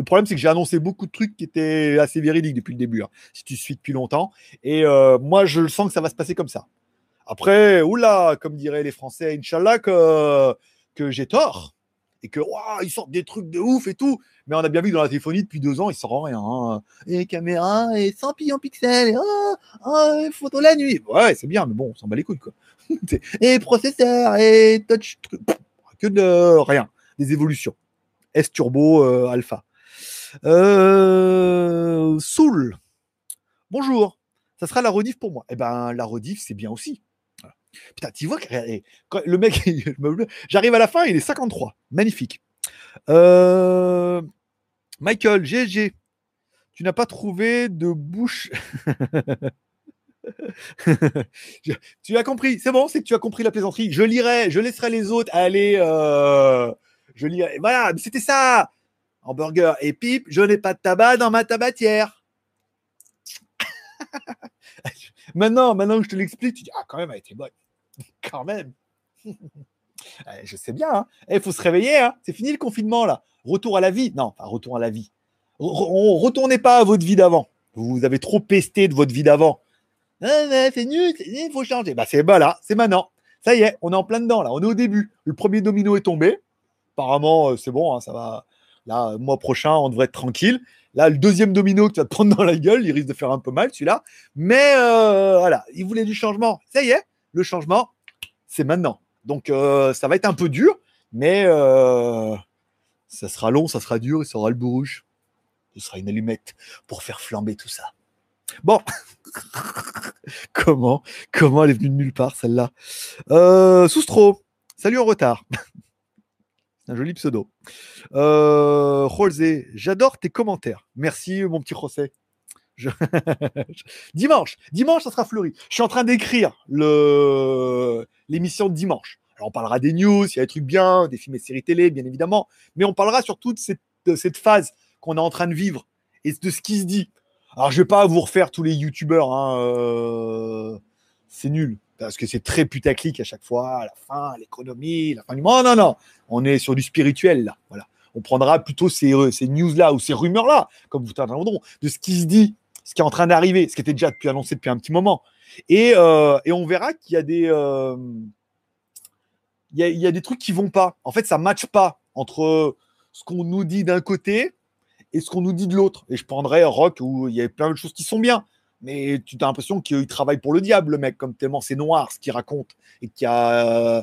A: Le problème, c'est que j'ai annoncé beaucoup de trucs qui étaient assez véridiques depuis le début, hein, si tu suis depuis longtemps. Et euh, moi, je sens que ça va se passer comme ça. Après, oula, comme diraient les Français, Inch'Allah, que, que j'ai tort. Et que, ils sortent des trucs de ouf et tout. Mais on a bien vu que dans la téléphonie, depuis deux ans, ils sortent rien. Hein. Et caméra, et 100 en pixels, et oh, oh, photo la nuit. Ouais, c'est bien, mais bon, on s'en bat les couilles, quoi. et processeur, et touch, que de rien. Des évolutions. S Turbo euh, Alpha. Euh, Soul. Bonjour. Ça sera la rediff pour moi. Eh ben, la rediff, c'est bien aussi. Putain, tu vois que eh, le mec, j'arrive à la fin, il est 53. Magnifique. Euh, Michael, GG, tu n'as pas trouvé de bouche. tu as compris, c'est bon, c'est que tu as compris la plaisanterie. Je lirai, je laisserai les autres aller. Euh, je lirai. Voilà, c'était ça hamburger et pipe, je n'ai pas de tabac dans ma tabatière. maintenant, maintenant que je te l'explique, tu dis Ah, quand même, elle était bonne. quand même. Eh, je sais bien, il hein. eh, faut se réveiller, hein. c'est fini le confinement là. Retour à la vie. Non, pas retour à la vie. On retournez pas à votre vie d'avant. Vous avez trop pesté de votre vie d'avant. Ah, c'est nul, il faut changer. Bah, c'est là, c'est maintenant. Ça y est, on est en plein dedans là. On est au début. Le premier domino est tombé. Apparemment, euh, c'est bon, hein, ça va Là, mois prochain, on devrait être tranquille. Là, le deuxième domino que tu vas te prendre dans la gueule, il risque de faire un peu mal, celui-là. Mais euh, voilà, il voulait du changement. Ça y est, le changement, c'est maintenant. Donc, euh, ça va être un peu dur, mais euh, ça sera long, ça sera dur et ça aura le bourrouge. Ce sera une allumette pour faire flamber tout ça. Bon, comment, comment elle est venue de nulle part celle-là? Euh, Soustro, salut en retard un joli pseudo. Euh, j'adore tes commentaires. Merci, mon petit José. dimanche, dimanche, ça sera fleuri. Je suis en train d'écrire le... l'émission de dimanche. Alors, on parlera des news, il y a des trucs bien, des films et séries télé, bien évidemment, mais on parlera surtout de cette, cette phase qu'on est en train de vivre et de ce qui se dit. Alors, je vais pas vous refaire tous les youtubeurs, hein, euh, c'est nul parce que c'est très putaclic à chaque fois, la fin, l'économie, la fin du monde. Non, non, on est sur du spirituel là. Voilà. On prendra plutôt ces, euh, ces news-là ou ces rumeurs-là, comme vous t'entendrez, de ce qui se dit, ce qui est en train d'arriver, ce qui était déjà depuis annoncé depuis un petit moment. Et, euh, et on verra qu'il y a des. Euh, il, y a, des trucs qui vont pas. En fait, ça ne matche pas entre ce qu'on nous dit d'un côté et ce qu'on nous dit de l'autre. Et je prendrais Rock où il y a plein de choses qui sont bien mais tu as l'impression qu'il travaille pour le diable, le mec, comme tellement c'est noir ce qu'il raconte, et qu'il y a euh,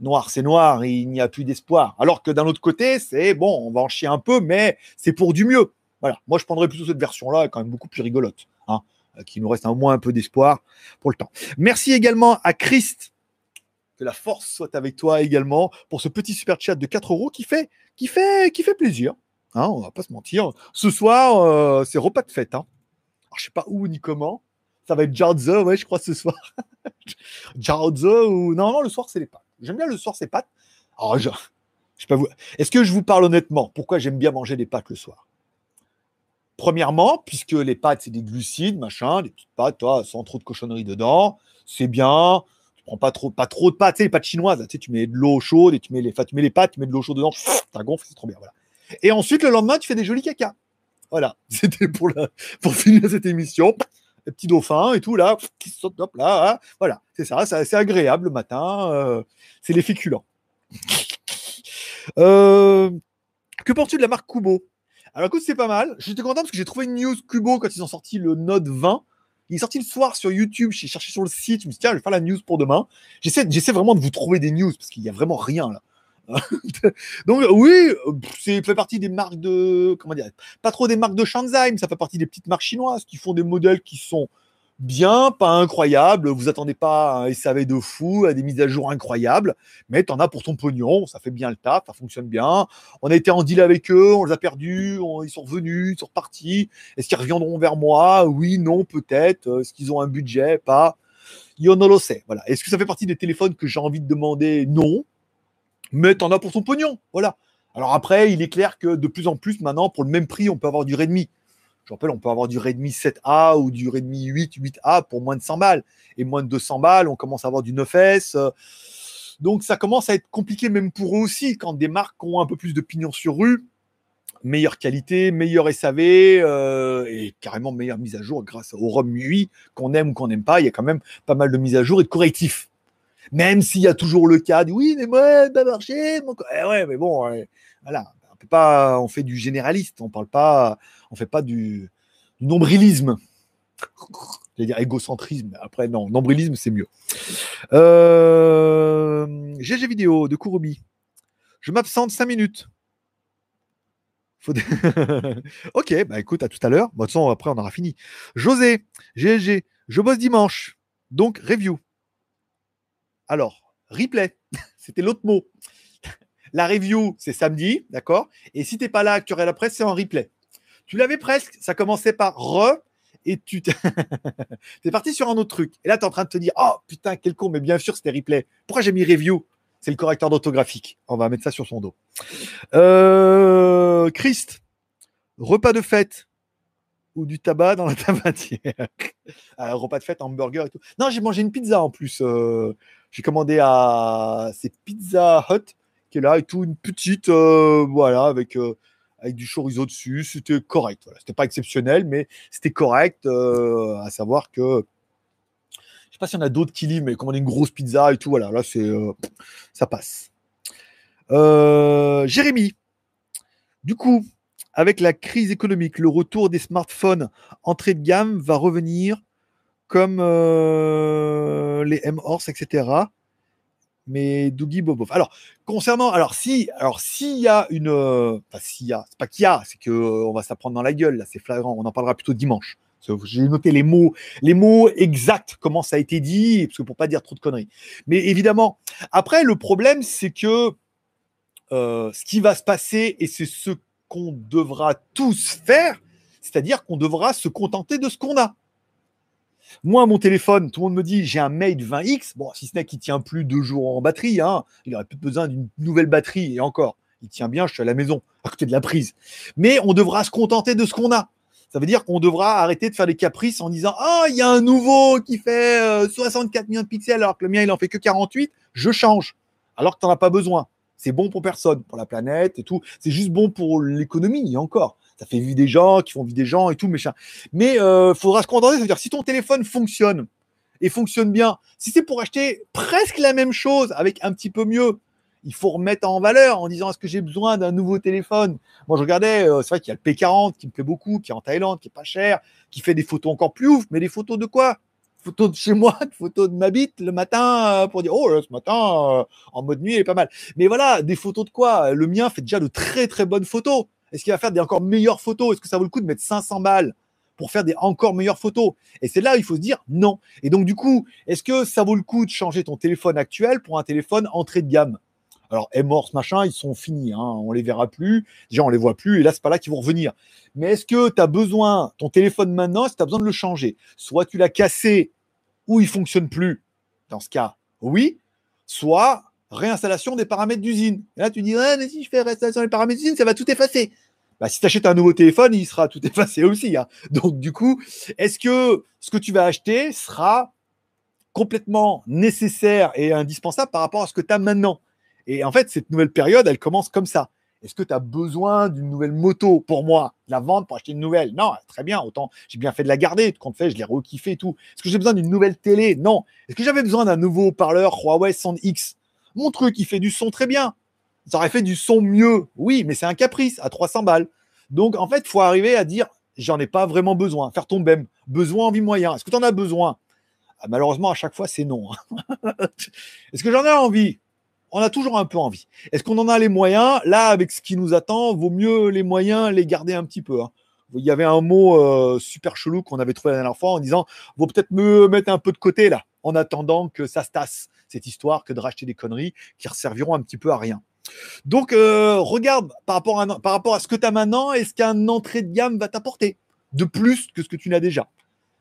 A: noir, c'est noir, il n'y a plus d'espoir. Alors que d'un autre côté, c'est bon, on va en chier un peu, mais c'est pour du mieux. Voilà, moi je prendrais plutôt cette version-là, quand même beaucoup plus rigolote, hein, euh, qui nous reste au moins un peu d'espoir pour le temps. Merci également à Christ, que la force soit avec toi également, pour ce petit super chat de 4 euros qui fait, qui fait, qui fait plaisir. Hein, on va pas se mentir. Ce soir, euh, c'est repas de fête. Hein. Alors, je sais pas où ni comment. Ça va être Jarzo, ouais, je crois, ce soir. Jarzo ou. Non, non, le soir, c'est les pâtes. J'aime bien le soir, c'est pâtes. Alors, je... je pas vous. Est-ce que je vous parle honnêtement? Pourquoi j'aime bien manger des pâtes le soir? Premièrement, puisque les pâtes, c'est des glucides, machin, des petites pâtes, toi, sans trop de cochonneries dedans. C'est bien. Tu prends pas trop, trop de pâtes, tu sais, les pâtes chinoises, tu, mets de l'eau chaude et tu mets les, pâtes, tu mets de l'eau chaude dedans, ça gonfle, c'est trop bien. Et ensuite, le lendemain, tu fais des jolis cacas. Voilà, c'était pour, finir cette émission. Les petits dauphins et tout, là, qui sautent, hop, là, hein. voilà, c'est ça, c'est agréable le matin, euh, c'est les féculents. Euh, que penses-tu de la marque Kubo? Alors écoute, c'est pas mal. J'étais content parce que j'ai trouvé une news Cubo quand ils ont sorti le Note 20. Il est sorti le soir sur YouTube. J'ai cherché sur le site. Je me suis dit, tiens, je vais faire la news pour demain. J'essaie, j'essaie vraiment de vous trouver des news parce qu'il y a vraiment rien là. Donc oui, c'est fait partie des marques de comment dire, pas trop des marques de Shanzheim, ça fait partie des petites marques chinoises qui font des modèles qui sont bien, pas incroyables. Vous attendez pas un SAV de fou, à des mises à jour incroyables, mais tu en as pour ton pognon, ça fait bien le taf, ça fonctionne bien. On a été en deal avec eux, on les a perdus, ils sont revenus, ils sont repartis. Est-ce qu'ils reviendront vers moi? Oui, non, peut-être. Est-ce qu'ils ont un budget? Pas. Yo no lo sait. Voilà. Est-ce que ça fait partie des téléphones que j'ai envie de demander? Non mais t'en as pour ton pognon. Voilà. Alors après, il est clair que de plus en plus maintenant, pour le même prix, on peut avoir du Redmi. Je rappelle, on peut avoir du Redmi 7A ou du Redmi 8, 8A pour moins de 100 balles. Et moins de 200 balles, on commence à avoir du 9S. Donc ça commence à être compliqué même pour eux aussi, quand des marques ont un peu plus de pignon sur rue, meilleure qualité, meilleur SAV euh, et carrément meilleure mise à jour grâce au ROM 8 qu'on aime ou qu'on n'aime pas. Il y a quand même pas mal de mises à jour et de correctifs. Même s'il y a toujours le cas de oui, mais moi, pas marché. Mon... Eh ouais, mais bon, voilà. On peut pas, on fait du généraliste. On parle pas, on fait pas du, nombrilisme. Je dire égocentrisme. Après, non, nombrilisme, c'est mieux. Euh... GG vidéo de Kurobi. Je m'absente 5 minutes. ok, bah écoute, à tout à l'heure. De toute façon, après, on aura fini. José, GG, je bosse dimanche. Donc, review. Alors, replay, c'était l'autre mot. La review, c'est samedi, d'accord? Et si tu n'es pas là, tu aurais la presse, c'est en replay. Tu l'avais presque, ça commençait par re, et tu es parti sur un autre truc. Et là, tu es en train de te dire, oh putain, quel con, mais bien sûr, c'était replay. Pourquoi j'ai mis review? C'est le correcteur d'orthographique. On va mettre ça sur son dos. Euh, Christ, repas de fête ou du tabac dans la tabatière. Un repas de fête, hamburger et tout. Non, j'ai mangé une pizza en plus. Euh, j'ai commandé à c'est Pizza Hut qui est là et tout, une petite, euh, voilà, avec, euh, avec du chorizo dessus. C'était correct. Voilà. C'était pas exceptionnel, mais c'était correct. Euh, à savoir que je sais pas s'il y en a d'autres qui livrent, mais commander une grosse pizza et tout, voilà, là c'est ça passe. Jérémy, du coup, avec la crise économique, le retour des smartphones entrée de gamme va revenir comme euh, les M-Horse, etc. Mais Dougie Bobov. Alors, concernant, alors si, alors s'il y a une, euh, enfin s'il y a, c'est pas qu'il y a, c'est que euh, on va s'apprendre dans la gueule là, c'est flagrant. On en parlera plutôt dimanche. J'ai noté les mots, les mots exacts, comment ça a été dit, parce que pour pas dire trop de conneries. Mais évidemment, après le problème, c'est que ce qui va se passer et c'est ce qu'on devra tous faire, c'est-à-dire qu'on devra se contenter de ce qu'on a. Moi, mon téléphone, tout le monde me dit j'ai un Mate 20X. Bon, si ce n'est qu'il tient plus deux jours en batterie, hein, il aurait plus besoin d'une nouvelle batterie. Et encore, il tient bien, je suis à la maison, à côté de la prise. Mais on devra se contenter de ce qu'on a. Ça veut dire qu'on devra arrêter de faire des caprices en disant Ah, il y a un nouveau qui fait 64 euh, millions de pixels alors que le mien, il en fait que 48. Je change. Alors que tu n'en as pas besoin. C'est bon pour personne, pour la planète et tout. C'est juste bon pour l'économie, encore ça fait vivre des gens qui font vivre des gens et tout. Mais euh, faudra se contenter, cest à dire si ton téléphone fonctionne et fonctionne bien, si c'est pour acheter presque la même chose avec un petit peu mieux, il faut remettre en valeur en disant est-ce que j'ai besoin d'un nouveau téléphone? Moi, je regardais, euh, c'est vrai qu'il y a le P40 qui me plaît beaucoup, qui est en Thaïlande, qui est pas cher, qui fait des photos encore plus ouf, mais des photos de quoi? Photos de chez moi, photos de ma bite le matin euh, pour dire oh ce matin en mode nuit il est pas mal. Mais voilà, des photos de quoi? Le mien fait déjà de très très bonnes photos. Est-ce qu'il va faire des encore meilleures photos? Est-ce que ça vaut le coup de mettre 500 balles pour faire des encore meilleures photos? Et c'est là où il faut se dire non. Et donc, du coup, est-ce que ça vaut le coup de changer ton téléphone actuel pour un téléphone entrée de gamme? Alors, ce machin, ils sont finis, hein, on les verra plus. Déjà, on les voit plus, et là, c'est pas là qu'ils vont revenir. Mais est-ce que tu as besoin, ton téléphone maintenant, que tu as besoin de le changer? Soit tu l'as cassé ou il fonctionne plus. Dans ce cas, oui. Soit réinstallation des paramètres d'usine. là, tu dis, mais si je fais réinstallation des paramètres d'usine, ça va tout effacer. Bah, si tu achètes un nouveau téléphone, il sera tout effacé aussi. Hein. Donc, du coup, est-ce que ce que tu vas acheter sera complètement nécessaire et indispensable par rapport à ce que tu as maintenant? Et en fait, cette nouvelle période, elle commence comme ça. Est-ce que tu as besoin d'une nouvelle moto pour moi La vendre pour acheter une nouvelle? Non, très bien. Autant j'ai bien fait de la garder. Compte fait, je l'ai rekiffé et tout. Est-ce que j'ai besoin d'une nouvelle télé? Non. Est-ce que j'avais besoin d'un nouveau parleur Huawei Sound X? Mon truc, il fait du son très bien. Ça aurait fait du son mieux. Oui, mais c'est un caprice à 300 balles. Donc, en fait, il faut arriver à dire j'en ai pas vraiment besoin. Faire ton BEM. Besoin, envie, moyen. Est-ce que tu en as besoin? Ah, Malheureusement, à chaque fois, c'est non. Hein. Est-ce que j'en ai envie? On a toujours un peu envie. Est-ce qu'on en a les moyens? Là, avec ce qui nous attend, vaut mieux les moyens les garder un petit peu. Hein. Il y avait un mot euh, super chelou qu'on avait trouvé la dernière fois en disant vaut peut-être me mettre un peu de côté là, en attendant que ça se tasse, cette histoire que de racheter des conneries qui serviront un petit peu à rien. Donc, euh, regarde par rapport, à, par rapport à ce que tu as maintenant, est-ce qu'un entrée de gamme va t'apporter de plus que ce que tu n'as déjà?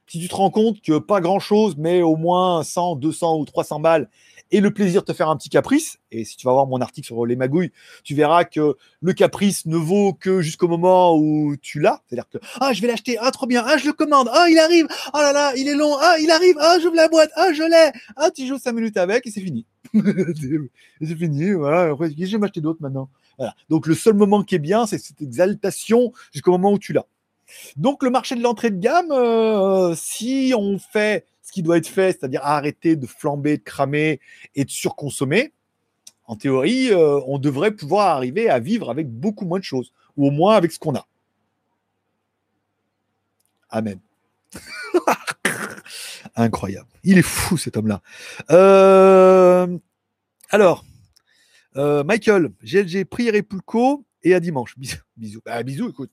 A: Si tu te rends compte que pas grand-chose, mais au moins 100, 200 ou 300 balles, et le plaisir de te faire un petit caprice, et si tu vas voir mon article sur les magouilles, tu verras que le caprice ne vaut que jusqu'au moment où tu l'as. C'est-à-dire que, ah, je vais l'acheter, ah, trop bien, ah, je le commande, ah, il arrive, oh là là, il est long, ah, il arrive, ah, j'ouvre la boîte, ah, je l'ai, ah, tu joues 5 minutes avec et c'est fini. c'est fini, voilà. Après, je vais m'acheter d'autres maintenant. Voilà. Donc, le seul moment qui est bien, c'est cette exaltation jusqu'au moment où tu l'as. Donc, le marché de l'entrée de gamme, euh, si on fait ce qui doit être fait, c'est-à-dire arrêter de flamber, de cramer et de surconsommer, en théorie, euh, on devrait pouvoir arriver à vivre avec beaucoup moins de choses, ou au moins avec ce qu'on a. Amen. Incroyable. Il est fou cet homme-là. Euh, alors, euh, Michael, GLG, prière et Pulco et à dimanche. Bisous. Bisous. Bah, bisous, écoute.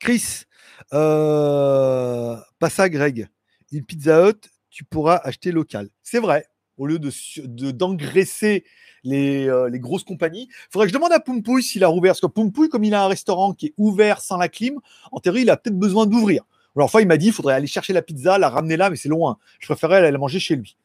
A: Chris, euh, passe à Greg. Une pizza hut, tu pourras acheter local. C'est vrai. Au lieu de, d'engraisser les, les, grosses compagnies. Il faudrait que je demande à Poumpouille s'il a rouvert. Parce que Poumpouille, comme il a un restaurant qui est ouvert sans la clim, en théorie, il a peut-être besoin d'ouvrir. Alors, fois, il m'a dit il faudrait aller chercher la pizza, la ramener là, mais c'est loin. Je préférerais aller la manger chez lui.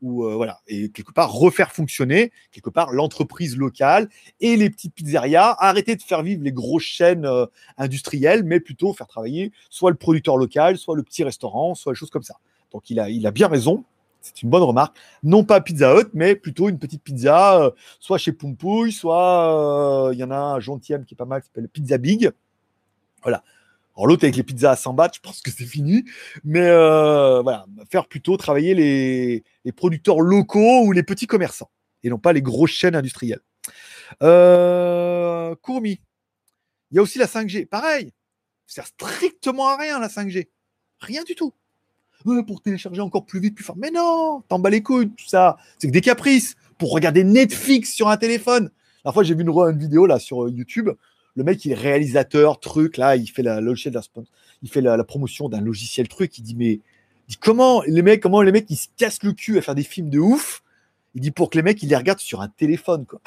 A: Ou euh, voilà, et quelque part refaire fonctionner quelque part l'entreprise locale et les petites pizzerias, arrêter de faire vivre les grosses chaînes euh, industrielles, mais plutôt faire travailler soit le producteur local, soit le petit restaurant, soit des choses comme ça. Donc il a, il a bien raison. C'est une bonne remarque. Non pas Pizza Hut, mais plutôt une petite pizza, euh, soit chez Pompouille, soit il y en a un gentilhomme qui est pas mal, qui s'appelle Pizza Big. Voilà. Alors l'autre avec les pizzas à 100 bahts, je pense que c'est fini. Mais euh, voilà, faire plutôt travailler les, producteurs locaux ou les petits commerçants et non pas les grosses chaînes industrielles. Euh, Courmi. Il y a aussi la 5G. Pareil, ça sert strictement à rien la 5G. Rien du tout. pour télécharger encore plus vite, plus fort. Mais non, t'en bats les couilles, tout ça. C'est que des caprices. Pour regarder Netflix sur un téléphone. La fois, j'ai vu une, une vidéo là sur YouTube le mec, il est réalisateur, truc, là, il fait la, logiciel il fait la, promotion d'un logiciel truc. Il dit, mais dit, comment les mecs, comment les mecs, ils se cassent le cul à faire des films de ouf? Il dit pour que les mecs, ils les regardent sur un téléphone, quoi.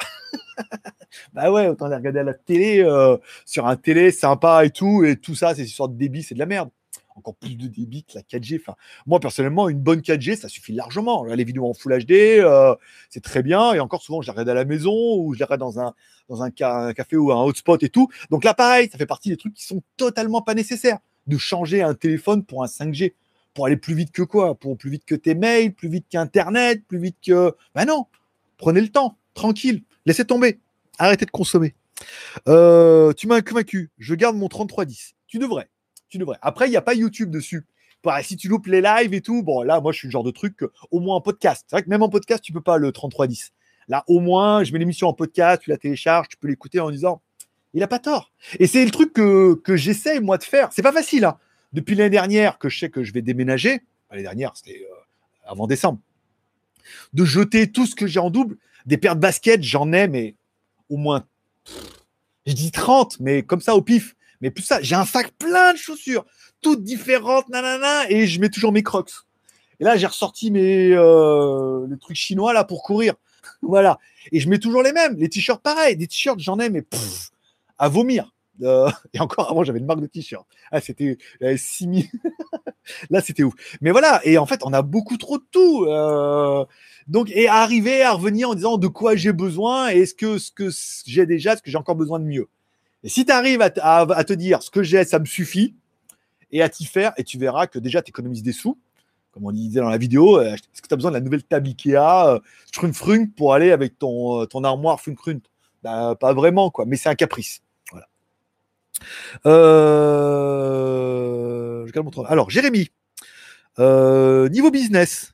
A: bah ouais, autant les regarder à la télé, euh, sur un télé sympa et tout, et tout ça, c'est une sorte de débit, c'est de la merde encore plus de débit la 4G. Enfin, moi, personnellement, une bonne 4G, ça suffit largement. les vidéos en Full HD, euh, c'est très bien. Et encore souvent, je les regarde à la maison ou je les regarde dans un, café ou un hotspot et tout. Donc là, pareil, ça fait partie des trucs qui sont totalement pas nécessaires. De changer un téléphone pour un 5G. Pour aller plus vite que quoi? Pour plus vite que tes mails, plus vite qu'Internet, plus vite que. Ben non Prenez le temps, tranquille, laissez tomber. Arrêtez de consommer. Euh, tu m'as convaincu. Je garde mon 3310. Tu devrais Après, il n'y a pas YouTube dessus. Bah, si tu loupes les lives et tout, bon, là, moi, je suis le genre de truc, au moins en podcast. C'est vrai que même en podcast, tu peux pas le 3310. Là, au moins, je mets l'émission en podcast, tu la télécharges, tu peux l'écouter en disant, il a pas tort. Et c'est le truc que, que j'essaie, moi, de faire. C'est pas facile, hein. Depuis l'année dernière, que je sais que je vais déménager, l'année dernière, c'était euh, avant décembre, de jeter tout ce que j'ai en double. Des paires de baskets, j'en ai, mais au moins, je dis 30, mais comme ça, au pif. Mais plus ça, j'ai un sac plein de chaussures, toutes différentes, nanana, et je mets toujours mes crocs. Et là, j'ai ressorti mes euh, trucs chinois là pour courir. voilà. Et je mets toujours les mêmes. Les t-shirts, pareil. Des t-shirts, j'en ai, mais à vomir. Euh, et encore avant, j'avais une marque de t-shirt. Ah, c'était 6000. là, c'était ouf. Mais voilà. Et en fait, on a beaucoup trop de tout. Euh, donc, et arriver à revenir en disant de quoi j'ai besoin et est-ce que ce que j'ai déjà, ce que j'ai encore besoin de mieux. Et si tu arrives à, te dire ce que j'ai, ça me suffit, et à t'y faire, et tu verras que déjà tu économises des sous, comme on disait dans la vidéo, euh, est-ce que tu as besoin de la nouvelle table Ikea euh, pour aller avec ton, euh, ton armoire frunk bah, Pas vraiment, quoi, mais c'est un caprice. Voilà. Alors, Jérémy, niveau business,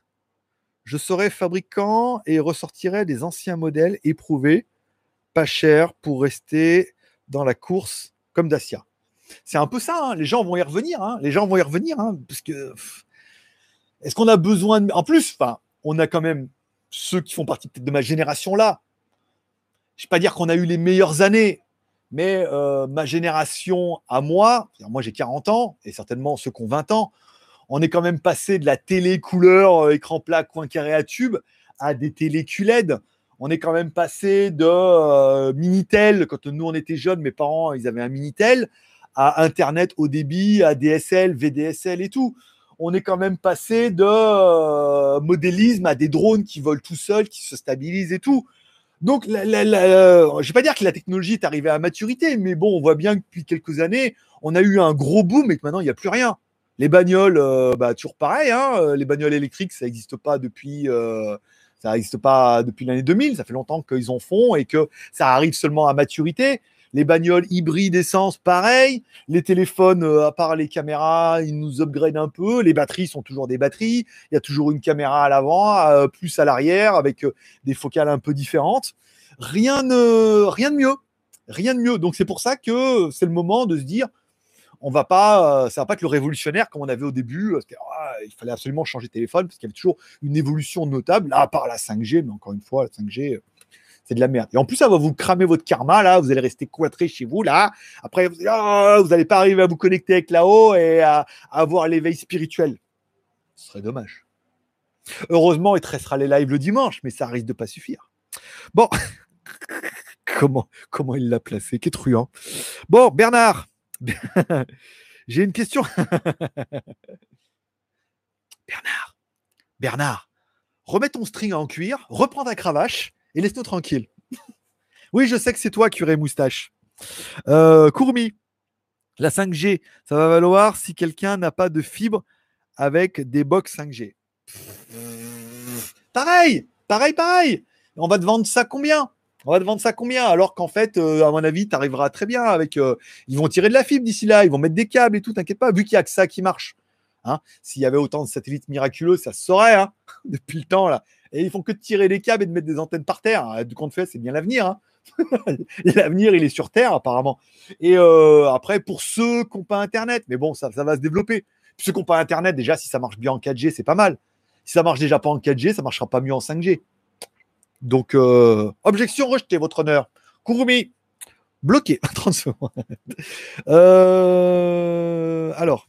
A: je serai fabricant et ressortirai des anciens modèles éprouvés, pas cher, pour rester dans la course comme Dacia. C'est un peu ça, hein. les gens vont y revenir, hein. les gens vont y revenir, hein, parce que est-ce qu'on a besoin de... En plus, on a quand même ceux qui font partie de ma génération là. Je ne vais pas dire qu'on a eu les meilleures années, mais euh, ma génération à moi, moi j'ai 40 ans, et certainement ceux qui ont 20 ans, on est quand même passé de la télé couleur, euh, écran plat, coin carré à tube, à des télé. On est quand même passé de euh, Minitel, quand nous on était jeunes, mes parents ils avaient un Minitel, à Internet haut débit, à DSL, VDSL et tout. On est quand même passé de euh, modélisme à des drones qui volent tout seuls, qui se stabilisent et tout. Donc, la, je vais pas dire que la technologie est arrivée à maturité, mais bon, on voit bien que depuis quelques années, on a eu un gros boom et que maintenant, il n'y a plus rien. Les bagnoles, euh, bah, toujours pareil. Hein, euh, les bagnoles électriques, ça n'existe pas depuis, ça n'existe pas depuis l'année 2000. Ça fait longtemps qu'ils en font et que ça arrive seulement à maturité. Les bagnoles hybrides essence, pareil. Les téléphones, euh, à part les caméras, ils nous upgradent un peu. Les batteries sont toujours des batteries. Il y a toujours une caméra à l'avant, euh, plus à l'arrière, avec euh, des focales un peu différentes. Rien de, rien de mieux. Rien de mieux. Donc c'est pour ça que c'est le moment de se dire, on va pas, ça va pas être le révolutionnaire comme on avait au début. Ah, il fallait absolument changer de téléphone parce qu'il y avait toujours une évolution notable, là, à part la 5G, mais encore une fois, la 5G, c'est de la merde. Et en plus, ça va vous cramer votre karma, là. Vous allez rester cloîtré chez vous, là. Après, vous n'allez oh, pas arriver à vous connecter avec là-haut et à, avoir l'éveil spirituel. Ce serait dommage. Heureusement, il te restera les lives le dimanche, mais ça risque de pas suffire. Bon, comment, comment il l'a placé Quel truand. Bon, Bernard, j'ai une question. Bernard, Bernard, remets ton string en cuir, reprends ta cravache et laisse-nous tranquille. oui, je sais que c'est toi, curé moustache. Euh, Courmi, la 5G, ça va valoir si quelqu'un n'a pas de fibre avec des box 5G. Pareil, pareil, pareil. On va te vendre ça combien? On va te vendre ça combien? Alors qu'en fait, euh, à mon avis, tu arriveras très bien avec. Euh, ils vont tirer de la fibre d'ici là, ils vont mettre des câbles et tout, t'inquiète pas, vu qu'il n'y a que ça qui marche. Hein. S'il y avait autant de satellites miraculeux, ça se saurait hein, depuis le temps là et ils font que tirer les câbles et de mettre des antennes par terre. Du compte fait, c'est bien l'avenir. Hein. l'avenir, il est sur Terre, apparemment. Et euh, après, pour ceux qui n'ont pas Internet, mais bon, ça, ça va se développer. ceux qui n'ont pas Internet, déjà, si ça marche bien en 4G, c'est pas mal. Si ça marche déjà pas en 4G, ça marchera pas mieux en 5G. Donc, euh, objection rejetée, votre honneur. Kurumi, bloqué. 30 secondes. Euh, alors.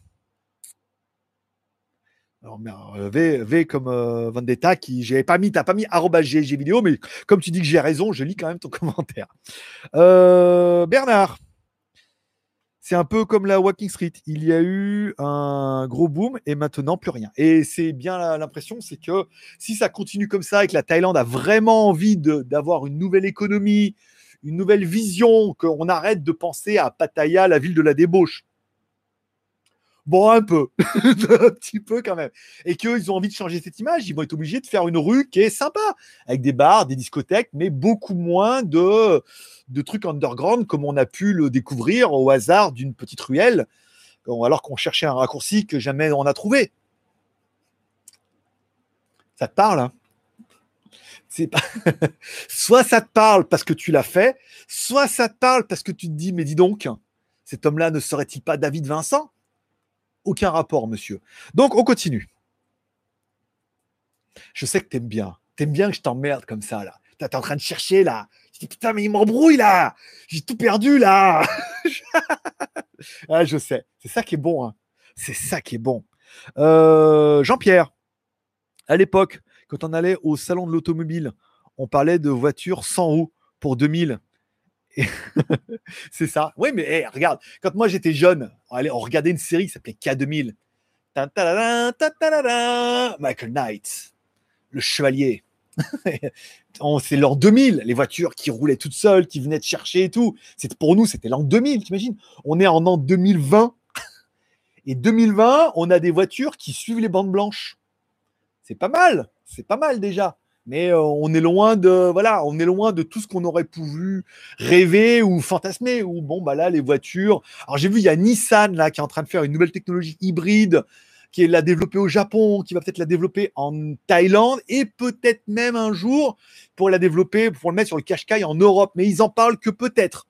A: Alors, euh, v, v, comme Vendetta, qui j'avais pas mis, t'as pas mis GG vidéo, mais comme tu dis que j'ai raison, je lis quand même ton commentaire. Bernard, c'est un peu comme la Walking Street. Il y a eu un gros boom et maintenant plus rien. Et c'est bien l'impression, c'est que si ça continue comme ça et que la Thaïlande a vraiment envie d'avoir une nouvelle économie, une nouvelle vision, qu'on arrête de penser à Pattaya, la ville de la débauche Bon, un peu, un petit peu quand même. Et qu'ils ont envie de changer cette image, ils vont être obligés de faire une rue qui est sympa, avec des bars, des discothèques, mais beaucoup moins de, trucs underground comme on a pu le découvrir au hasard d'une petite ruelle, alors qu'on cherchait un raccourci que jamais on a trouvé. Ça te parle hein? Soit ça te parle parce que tu l'as fait, soit ça te parle parce que tu te dis, mais dis donc, cet homme-là ne serait-il pas David Vincent? Aucun rapport, monsieur. Donc, on continue. Je sais que t'aimes bien. T'aimes bien que je t'emmerde comme ça, là. T'es en train de chercher, là. Je dis, putain, mais il m'embrouille, là. J'ai tout perdu, là. ah, je sais. C'est ça qui est bon. Hein. C'est ça qui est bon. Euh, Jean-Pierre, à l'époque, quand on allait au salon de l'automobile, on parlait de voitures sans roues pour 2000. c'est ça. Oui, mais regarde, quand moi j'étais jeune, on, regardait une série qui s'appelait K2000. Michael Knight, le chevalier. c'est l'an 2000, les voitures qui roulaient toutes seules, qui venaient de chercher et tout. Pour nous, c'était l'an 2000, t'imagines? On est en an 2020. Et 2020, on a des voitures qui suivent les bandes blanches. C'est pas mal, c'est pas mal déjà mais euh, on est loin de tout ce qu'on aurait pu rêver ou fantasmer. Ou bon, bah là, les voitures. Alors j'ai vu, il y a Nissan qui est en train de faire une nouvelle technologie hybride qui est la développée au Japon, qui va peut-être la développer en Thaïlande et peut-être même un jour pour la développer, pour le mettre sur le Qashqai en Europe. Mais ils en parlent que peut-être.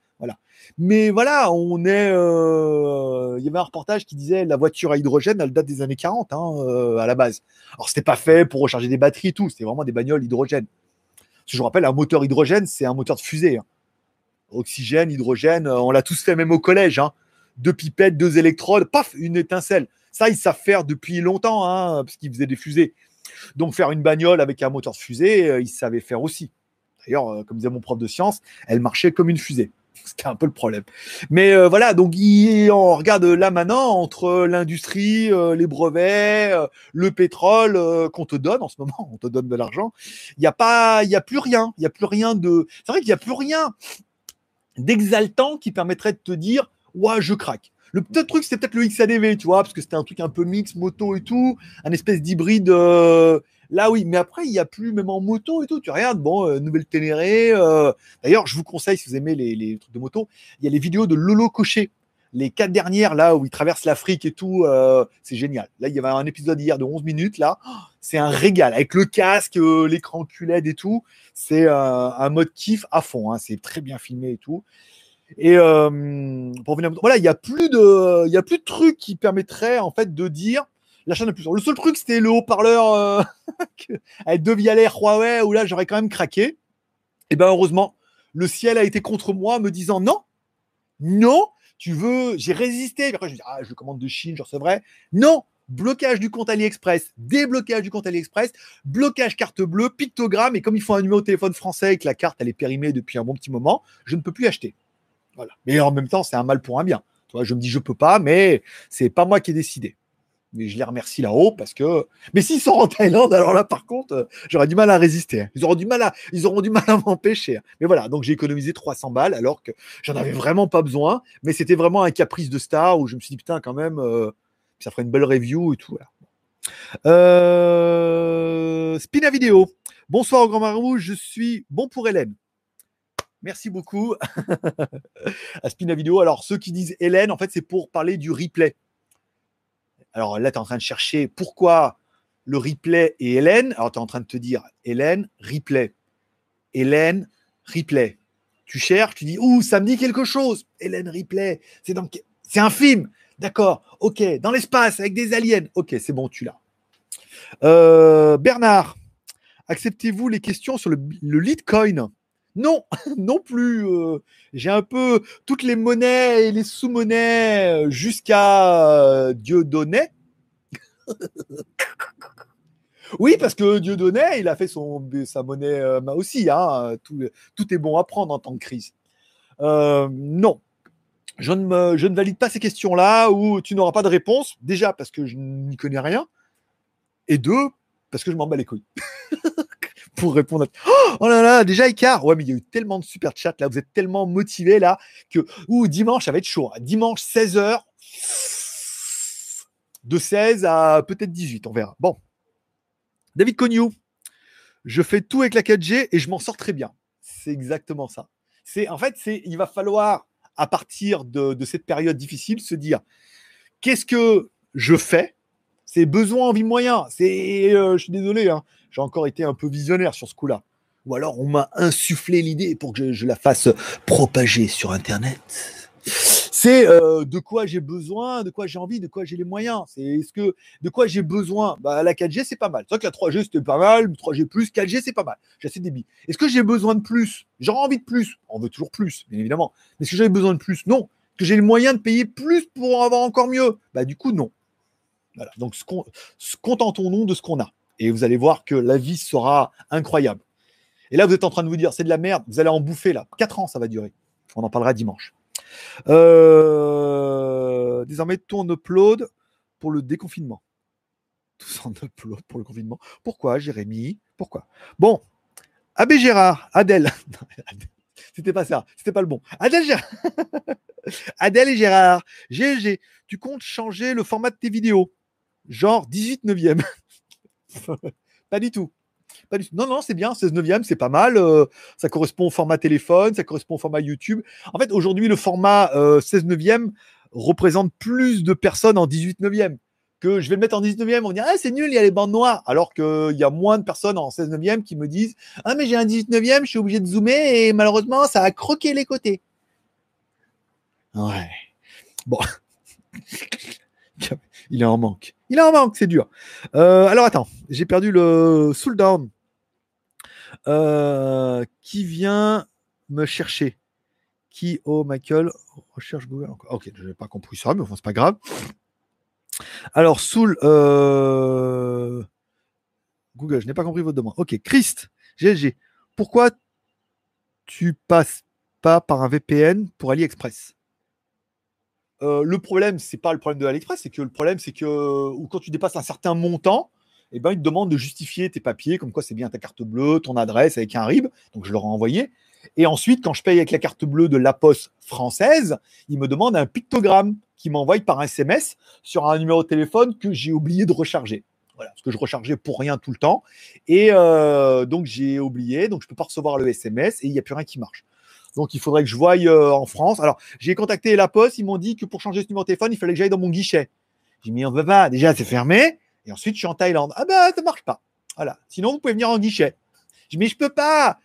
A: Mais voilà, on est. euh, Il y avait un reportage qui disait la voiture à hydrogène, elle date des années 40 hein, euh, à la base. Alors c'était pas fait pour recharger des batteries et tout, c'était vraiment des bagnoles hydrogène. Je vous rappelle, un moteur hydrogène, c'est un moteur de fusée. hein. Oxygène, hydrogène, euh, on l'a tous fait même au collège. Hein. Deux pipettes, deux électrodes, paf, une étincelle. Ça, ils savent faire depuis longtemps, hein, parce qu'ils faisaient des fusées. Donc faire une bagnole avec un moteur de fusée, ils savaient faire aussi. D'ailleurs, comme disait mon prof de sciences, elle marchait comme une fusée. C'était un peu le problème. Mais euh, voilà, donc on regarde là maintenant entre l'industrie, euh, les brevets, euh, le pétrole qu'on te donne en ce moment, on te donne de l'argent. Il n'y a pas, il a plus rien. Il a plus rien de. C'est vrai qu'il n'y a plus rien d'exaltant qui permettrait de te dire, ouais, je craque. Le petit truc, c'était peut-être le XADV, tu vois, parce que c'était un truc un peu mix, moto et tout, un espèce d'hybride. Là, oui, mais après, il n'y a plus, même en moto et tout. Tu regardes, bon, euh, nouvelle Ténéré. euh, D'ailleurs, je vous conseille, si vous aimez les, trucs de moto, il y a les vidéos de Lolo Cochet. Les quatre dernières, là, où il traverse l'Afrique et tout, euh, c'est génial. Là, il y avait un épisode hier de 11 minutes, là. Oh, C'est un régal. Avec le casque, l'écran QLED et tout. C'est un mode kiff à fond. hein. C'est très bien filmé et tout. Et pour revenir à- voilà, il y a plus de, il y a plus de trucs qui permettraient en fait de dire la chaîne de plus. Le seul truc, c'était le haut-parleur euh, avec deux vialaires Huawei où là, j'aurais quand même craqué. Et ben heureusement, le ciel a été contre moi, me disant non, non, tu veux, j'ai résisté. Après, je me dis ah, je commande de Chine, je recevrai. Non, blocage du compte AliExpress, déblocage du compte AliExpress, blocage carte bleue, pictogramme. Et comme il faut un numéro de téléphone français et que la carte elle est périmée depuis un bon petit moment, je ne peux plus acheter. Voilà. Mais en même temps, c'est un mal pour un bien. Je me dis, je peux pas, mais c'est pas moi qui ai décidé. Mais je les remercie là-haut parce que. Mais s'ils sont en Thaïlande, alors là, par contre, euh, j'aurais du mal à résister. hein. Ils auront du mal à, ils auront du mal à m'empêcher. hein. Mais voilà, donc j'ai économisé 300 balles alors que j'en avais vraiment pas besoin. Mais c'était vraiment un caprice de star où je me suis dit, putain, quand même, euh, ça ferait une belle review et tout. Voilà. Euh... Vidéo. Bonsoir, grand marou, je suis bon pour Hélène. Merci beaucoup à Spina Vidéo. Alors, ceux qui disent Hélène, en fait, c'est pour parler du replay. Alors là, tu es en train de chercher pourquoi le replay et Hélène. Alors, tu es en train de te dire Hélène, replay. Hélène, replay. Tu cherches, tu dis Ouh, ça me dit quelque chose. Hélène, replay. C'est un film. D'accord. Ok. Dans l'espace, avec des aliens. Ok, c'est bon, tu l'as. Euh, Bernard, acceptez-vous les questions sur le, le Litecoin? Non, non plus. euh, J'ai un peu toutes les monnaies et les sous-monnaies euh, jusqu'à euh, Dieudonné. oui, parce que Dieudonné, il a fait son, sa monnaie euh, aussi. Hein, tout, tout est bon à prendre en temps de crise. Non, je ne, me- je ne valide pas ces questions-là où tu n'auras pas de réponse. Déjà parce que je n'y connais rien. Et deux, parce que je m'en bats les couilles. Pour répondre à... Oh, oh là là, déjà Icar. Ouais, mais il y a eu tellement de super chats là. Vous êtes tellement motivés là que. Ouh, dimanche, ça va être chaud. hein. Dimanche, 16h. De 16 à peut-être 18, on verra. Bon. David Cognou. Je fais tout avec la 4G et je m'en sors très bien. C'est exactement ça. C'est en fait, c'est il va falloir à partir de cette période difficile se dire qu'est-ce que je fais C'est besoin, envie, moyen. C'est, euh, je suis désolé, hein, j'ai encore été un peu visionnaire sur ce coup-là. Ou alors on m'a insufflé l'idée pour que je, la fasse propager sur Internet. C'est euh, de quoi j'ai besoin, de quoi j'ai envie, de quoi j'ai les moyens. C'est est-ce que de quoi j'ai besoin? Bah, La 4G, c'est pas mal. C'est vrai que la 3G, c'était pas mal. 3G, 4G, c'est pas mal. J'ai assez de débit. Est-ce que j'ai besoin de plus? J'aurais envie de plus. On veut toujours plus, bien évidemment. Mais est-ce que j'avais besoin de plus? Non. Est-ce que j'ai les moyens de payer plus pour en avoir encore mieux? Bah, du coup, non. Voilà. Donc, contentons-nous de ce qu'on a. Et vous allez voir que la vie sera incroyable. Et là, vous êtes en train de vous dire, c'est de la merde, vous allez en bouffer là. 4 ans, ça va durer. On en parlera dimanche. Euh, Désormais, tout en upload pour le déconfinement. Tous en upload pour le confinement. Pourquoi, Jérémy? Pourquoi? Bon, Abbé Gérard, Adèle. C'était pas ça, c'était pas le bon. Adèle, Gérard. Adèle et Gérard. GLG, tu comptes changer le format de tes vidéos Genre 18 neuvième. pas du tout. Pas du tout. Non, non, c'est bien, 16 neuvième, c'est pas mal. euh, ça correspond au format téléphone, ça correspond au format YouTube. En fait, aujourd'hui, le format euh, 16 neuvième représente plus de personnes en 18 neuvième que je vais le mettre en 18 neuvième. On va dire, ah, c'est nul, il y a les bandes noires. Alors qu'il y a moins de personnes en 16 neuvième qui me disent, ah, mais j'ai un 18 neuvième, je suis obligé de zoomer et malheureusement, ça a croqué les côtés. Ouais. Bon. Il est en manque. Il en manque, c'est dur. Euh, alors attends, j'ai perdu le Soul Down. Euh, qui vient me chercher Qui Oh, Michael Recherche Google encore. Ok, je n'ai pas compris ça, mais enfin, c'est pas grave. Alors, Soul. Euh, Google, je n'ai pas compris votre demande. Ok, Christ, GLG. Pourquoi tu passes pas par un VPN pour AliExpress? Euh, le problème, c'est pas le problème de AliExpress, c'est que le problème, c'est que quand tu dépasses un certain montant, eh ben, ils te demandent de justifier tes papiers, comme quoi c'est bien ta carte bleue, ton adresse avec un RIB. Donc, je leur ai envoyé. Et ensuite, quand je paye avec la carte bleue de la poste française, ils me demandent un pictogramme qui m'envoie par SMS sur un numéro de téléphone que j'ai oublié de recharger. Voilà, parce que je rechargeais pour rien tout le temps. Et euh, donc, j'ai oublié. Donc, je ne peux pas recevoir le SMS et il n'y a plus rien qui marche. Donc, il faudrait que je voie euh, en France. Alors, j'ai contacté la Poste. Ils m'ont dit que pour changer ce numéro de téléphone, il fallait que j'aille dans mon guichet. J'ai mis, on peut pas. Déjà, c'est fermé. Et ensuite, je suis en Thaïlande. Ah ben, ça marche pas. Voilà. Sinon, vous pouvez venir en guichet. Je dis, mais je peux pas.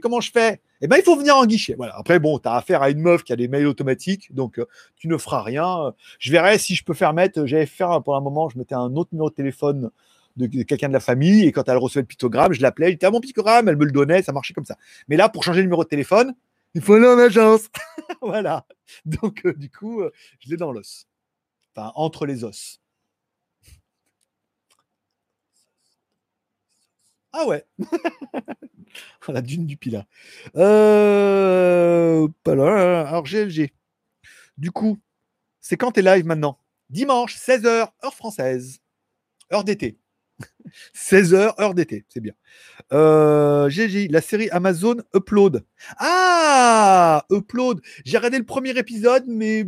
A: Comment je fais? Eh ben, il faut venir en guichet. Voilà. Après, bon, tu as affaire à une meuf qui a des mails automatiques, donc euh, tu ne feras rien. Je verrai si je peux faire mettre. J'avais fait pour un moment, je mettais un autre numéro de téléphone de quelqu'un de la famille et quand elle recevait le pictogramme, je l'appelais, j'étais à mon pictogramme, elle me le donnait, ça marchait comme ça. Mais là, pour changer le numéro de téléphone, il faut aller en agence. voilà. Donc, euh, du coup, euh, je l'ai dans l'os. Enfin, entre les os. Ah ouais. la dune du Pilat. Euh... Alors, GLG. Du coup, c'est quand t'es live maintenant? Dimanche, 16h, heure française. Heure d'été. 16h, heure d'été, c'est bien. Euh, GG, la série Amazon Upload. Ah Upload. J'ai regardé le premier épisode, mais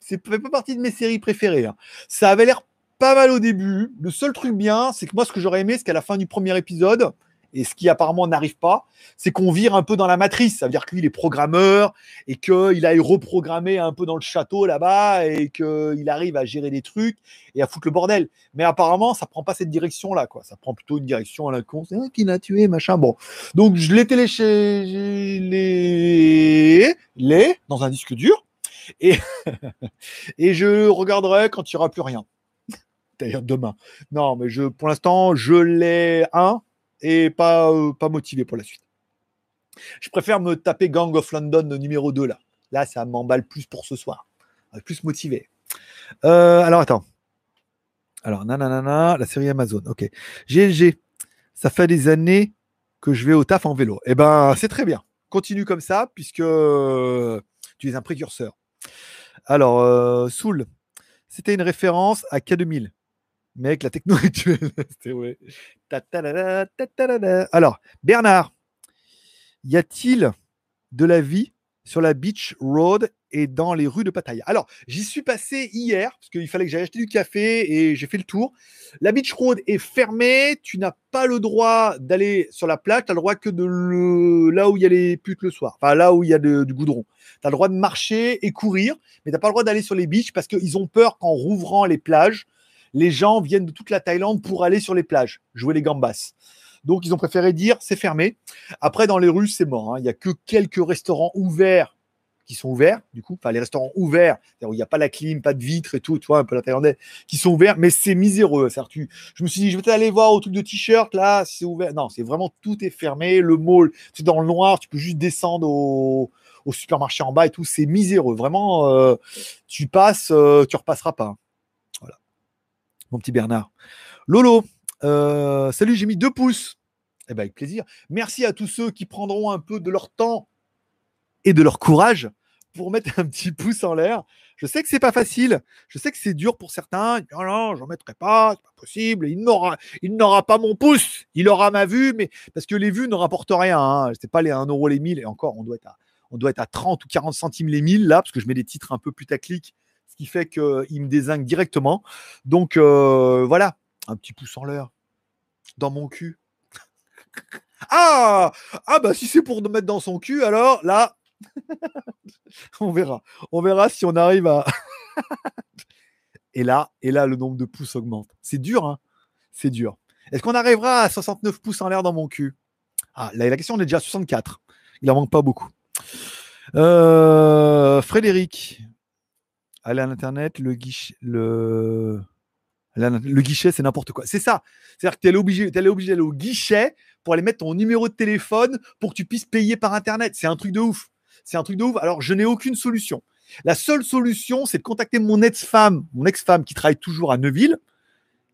A: c'est pas partie de mes séries préférées. Hein. Ça avait l'air pas mal au début. Le seul truc bien, c'est que moi, ce que j'aurais aimé, c'est qu'à la fin du premier épisode, et ce qui apparemment n'arrive pas, c'est qu'on vire un peu dans la matrice. Ça veut dire que lui, il est programmeur et qu'il aille reprogrammer un peu dans le château là-bas et qu'il arrive à gérer des trucs et à foutre le bordel. Mais apparemment, ça prend pas cette direction-là, quoi. Ça prend plutôt une direction à la con. C'est qui l'a tué, machin. Bon. Donc, je l'ai téléchargé les... les dans un disque dur et, et je regarderai quand il n'y aura plus rien. D'ailleurs, demain. Non, mais je, pour l'instant, je l'ai un et pas, euh, pas motivé pour la suite. Je préfère me taper Gang of London numéro 2 là. Là, ça m'emballe plus pour ce soir. Plus motivé. Euh, alors attends. Alors, nanana, la série Amazon. Ok. GLG, ça fait des années que je vais au taf en vélo. Eh ben, c'est très bien. Continue comme ça, puisque euh, tu es un précurseur. Alors, euh, Soul, c'était une référence à K2000 mais avec la techno actuelle. Alors, Bernard, y a-t-il de la vie sur la Beach Road et dans les rues de Pattaya? Alors, j'y suis passé hier, parce qu'il fallait que j'aille acheter du café et j'ai fait le tour. La Beach Road est fermée, tu n'as pas le droit d'aller sur la plage, tu as le droit que de là où il y a les putes le soir, enfin là où il y a du goudron. Tu as le droit de marcher et courir, mais tu n'as pas le droit d'aller sur les beaches parce qu'ils ont peur qu'en rouvrant les plages, les gens viennent de toute la Thaïlande pour aller sur les plages, jouer les gambas. Donc, ils ont préféré dire c'est fermé. Après, dans les rues, c'est mort. Hein. Il n'y a que quelques restaurants ouverts qui sont ouverts, du coup, enfin les restaurants ouverts, où il n'y a pas la clim, pas de vitres et tout, tu vois, un peu la thaïlandais, qui sont ouverts, mais c'est miséreux. Je me suis dit, je vais aller voir au truc de t-shirt, là, c'est ouvert. Non, c'est vraiment tout est fermé. Le mall, c'est dans le noir, tu peux juste descendre au, supermarché en bas et tout, c'est miséreux. Vraiment, euh, tu passes, euh, tu repasseras pas mon petit Bernard. Lolo, euh, salut, j'ai mis deux pouces. Eh ben, avec plaisir. Merci à tous ceux qui prendront un peu de leur temps et de leur courage pour mettre un petit pouce en l'air. Je sais que c'est pas facile. Je sais que c'est dur pour certains. Non, non, j'en mettrai pas, c'est pas possible. Il n'aura, il n'aura pas mon pouce. Il aura ma vue, mais parce que les vues ne rapportent rien. Hein. C'est pas les 1 euro les 1000. Et encore, on doit être à, on doit être à 30 ou 40 centimes les 1000 là, parce que je mets des titres un peu putaclic qui fait qu'il me désingue directement. Donc euh, voilà, un petit pouce en l'air dans mon cul. ah Ah bah si c'est pour me mettre dans son cul, alors là, on verra. On verra si on arrive à. et là, et là, le nombre de pouces augmente. C'est dur, hein C'est dur. Est-ce qu'on arrivera à 69 pouces en l'air dans mon cul? Ah, là, la question, on est déjà à 64. Il en manque pas beaucoup. Euh, Frédéric, aller à l'internet, le guichet, le, le guichet, c'est n'importe quoi. C'est ça. C'est-à-dire que tu es obligé, obligé d'aller au guichet pour aller mettre ton numéro de téléphone pour que tu puisses payer par internet. C'est un truc de ouf. C'est un truc de ouf. Alors, je n'ai aucune solution. La seule solution, c'est de contacter mon ex-femme, mon ex-femme qui travaille toujours à Neuville,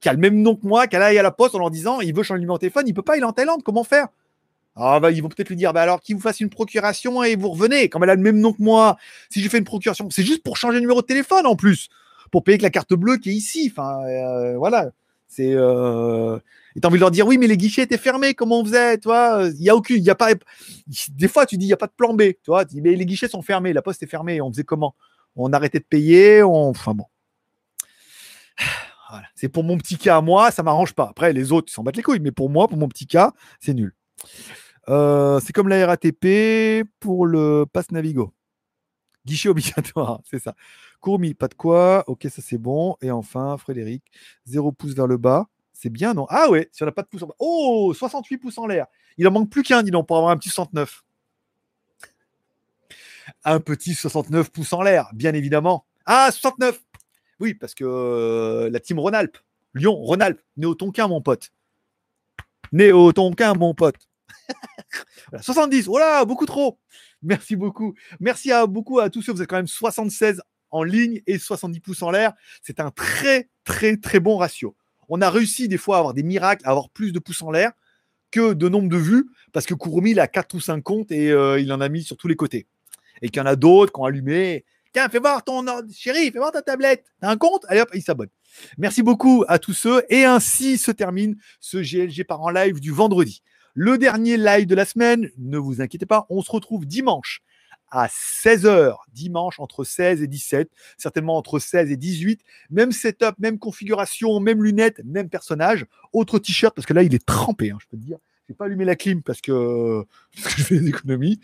A: qui a le même nom que moi, qu'elle aille à la poste en leur disant il veut changer de numéro de téléphone, il peut pas, il en Thaïlande, comment faire? Ah bah, ils vont peut-être lui dire, bah alors qu'il vous fasse une procuration et vous revenez. Comme elle a le même nom que moi, si j'ai fait une procuration, c'est juste pour changer de numéro de téléphone en plus, pour payer avec la carte bleue qui est ici. Enfin, euh, voilà. C'est. Euh... Et t'as envie de leur dire, oui, mais les guichets étaient fermés, comment on faisait, toi? Il y a aucune, y a pas. Des fois, tu dis, il y a pas de plan B, tu mais les guichets sont fermés, la poste est fermée, on faisait comment? On arrêtait de payer, on. Enfin bon. Voilà. C'est pour mon petit cas moi, ça m'arrange pas. Après, les autres, ils s'en battent les couilles, mais pour moi, pour mon petit cas, c'est nul. Euh, c'est comme la RATP pour le pass Navigo. Guichet obligatoire, c'est ça. Courmi, pas de quoi. Ok, ça c'est bon. Et enfin, Frédéric, 0 pouce vers le bas. C'est bien, non? Ah ouais, si on n'a pas de pouce en bas. Oh, 68 pouces en l'air. Il en manque plus qu'un, dis donc, pour avoir un petit 69. Un petit 69 pouces en l'air, bien évidemment. Ah, 69 Oui, parce que euh, la team Rhône-Alpes. Lyon, Rhône-Alpes. Néo-Tonquin, mon pote. Néo-Tonquin, mon pote. 70, voilà, beaucoup trop. Merci beaucoup. Merci à beaucoup à tous ceux. Vous êtes quand même 76 en ligne et 70 pouces en l'air. C'est un très, très, très bon ratio. On a réussi des fois à avoir des miracles, à avoir plus de pouces en l'air que de nombre de vues, parce que Kurumi, il a 4 ou 5 comptes et euh, il en a mis sur tous les côtés. Et qu'il y en a d'autres qui ont allumé. Tiens, fais voir ton chéri, fais voir ta tablette. T'as un compte? Allez hop, il s'abonne. Merci beaucoup à tous ceux. Et ainsi se termine ce GLG par en live du vendredi. Le dernier live de la semaine, ne vous inquiétez pas, on se retrouve dimanche à 16h, dimanche entre 16 et 17, certainement entre 16 et 18. Même setup, même configuration, même lunettes, même personnage. Autre t-shirt, parce que là, il est trempé, hein, je peux te dire. Je n'ai pas allumé la clim parce que, je fais des économies.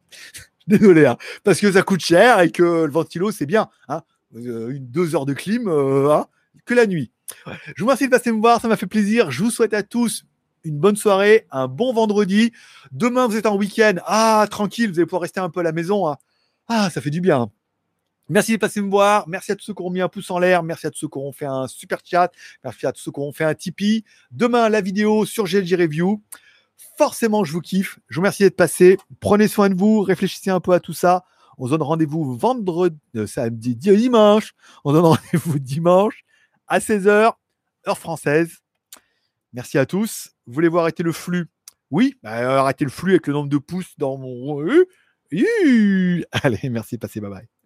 A: Désolé, hein, parce que ça coûte cher et que le ventilo, c'est bien. Hein, euh, une deux heures de clim, euh, hein, que la nuit. Je vous remercie de passer me voir, ça m'a fait plaisir. Je vous souhaite à tous une bonne soirée, un bon vendredi. Demain, vous êtes en week-end. Ah, tranquille, vous allez pouvoir rester un peu à la maison. Hein. Ah, ça fait du bien. Merci de passer me voir. Merci à tous ceux qui ont mis un pouce en l'air. Merci à tous ceux qui ont fait un super chat. Merci à tous ceux qui ont fait un Tipeee. Demain, la vidéo sur GLG Review. Forcément, je vous kiffe. Je vous remercie d'être passé. Prenez soin de vous. Réfléchissez un peu à tout ça. On se donne rendez-vous vendredi, euh, samedi, dimanche. On se donne rendez-vous dimanche à 16h, heure française. Merci à tous. Vous voulez-vous arrêter le flux? Oui, bah, arrêtez le flux avec le nombre de pouces dans mon. Allez, merci, passez, bye bye.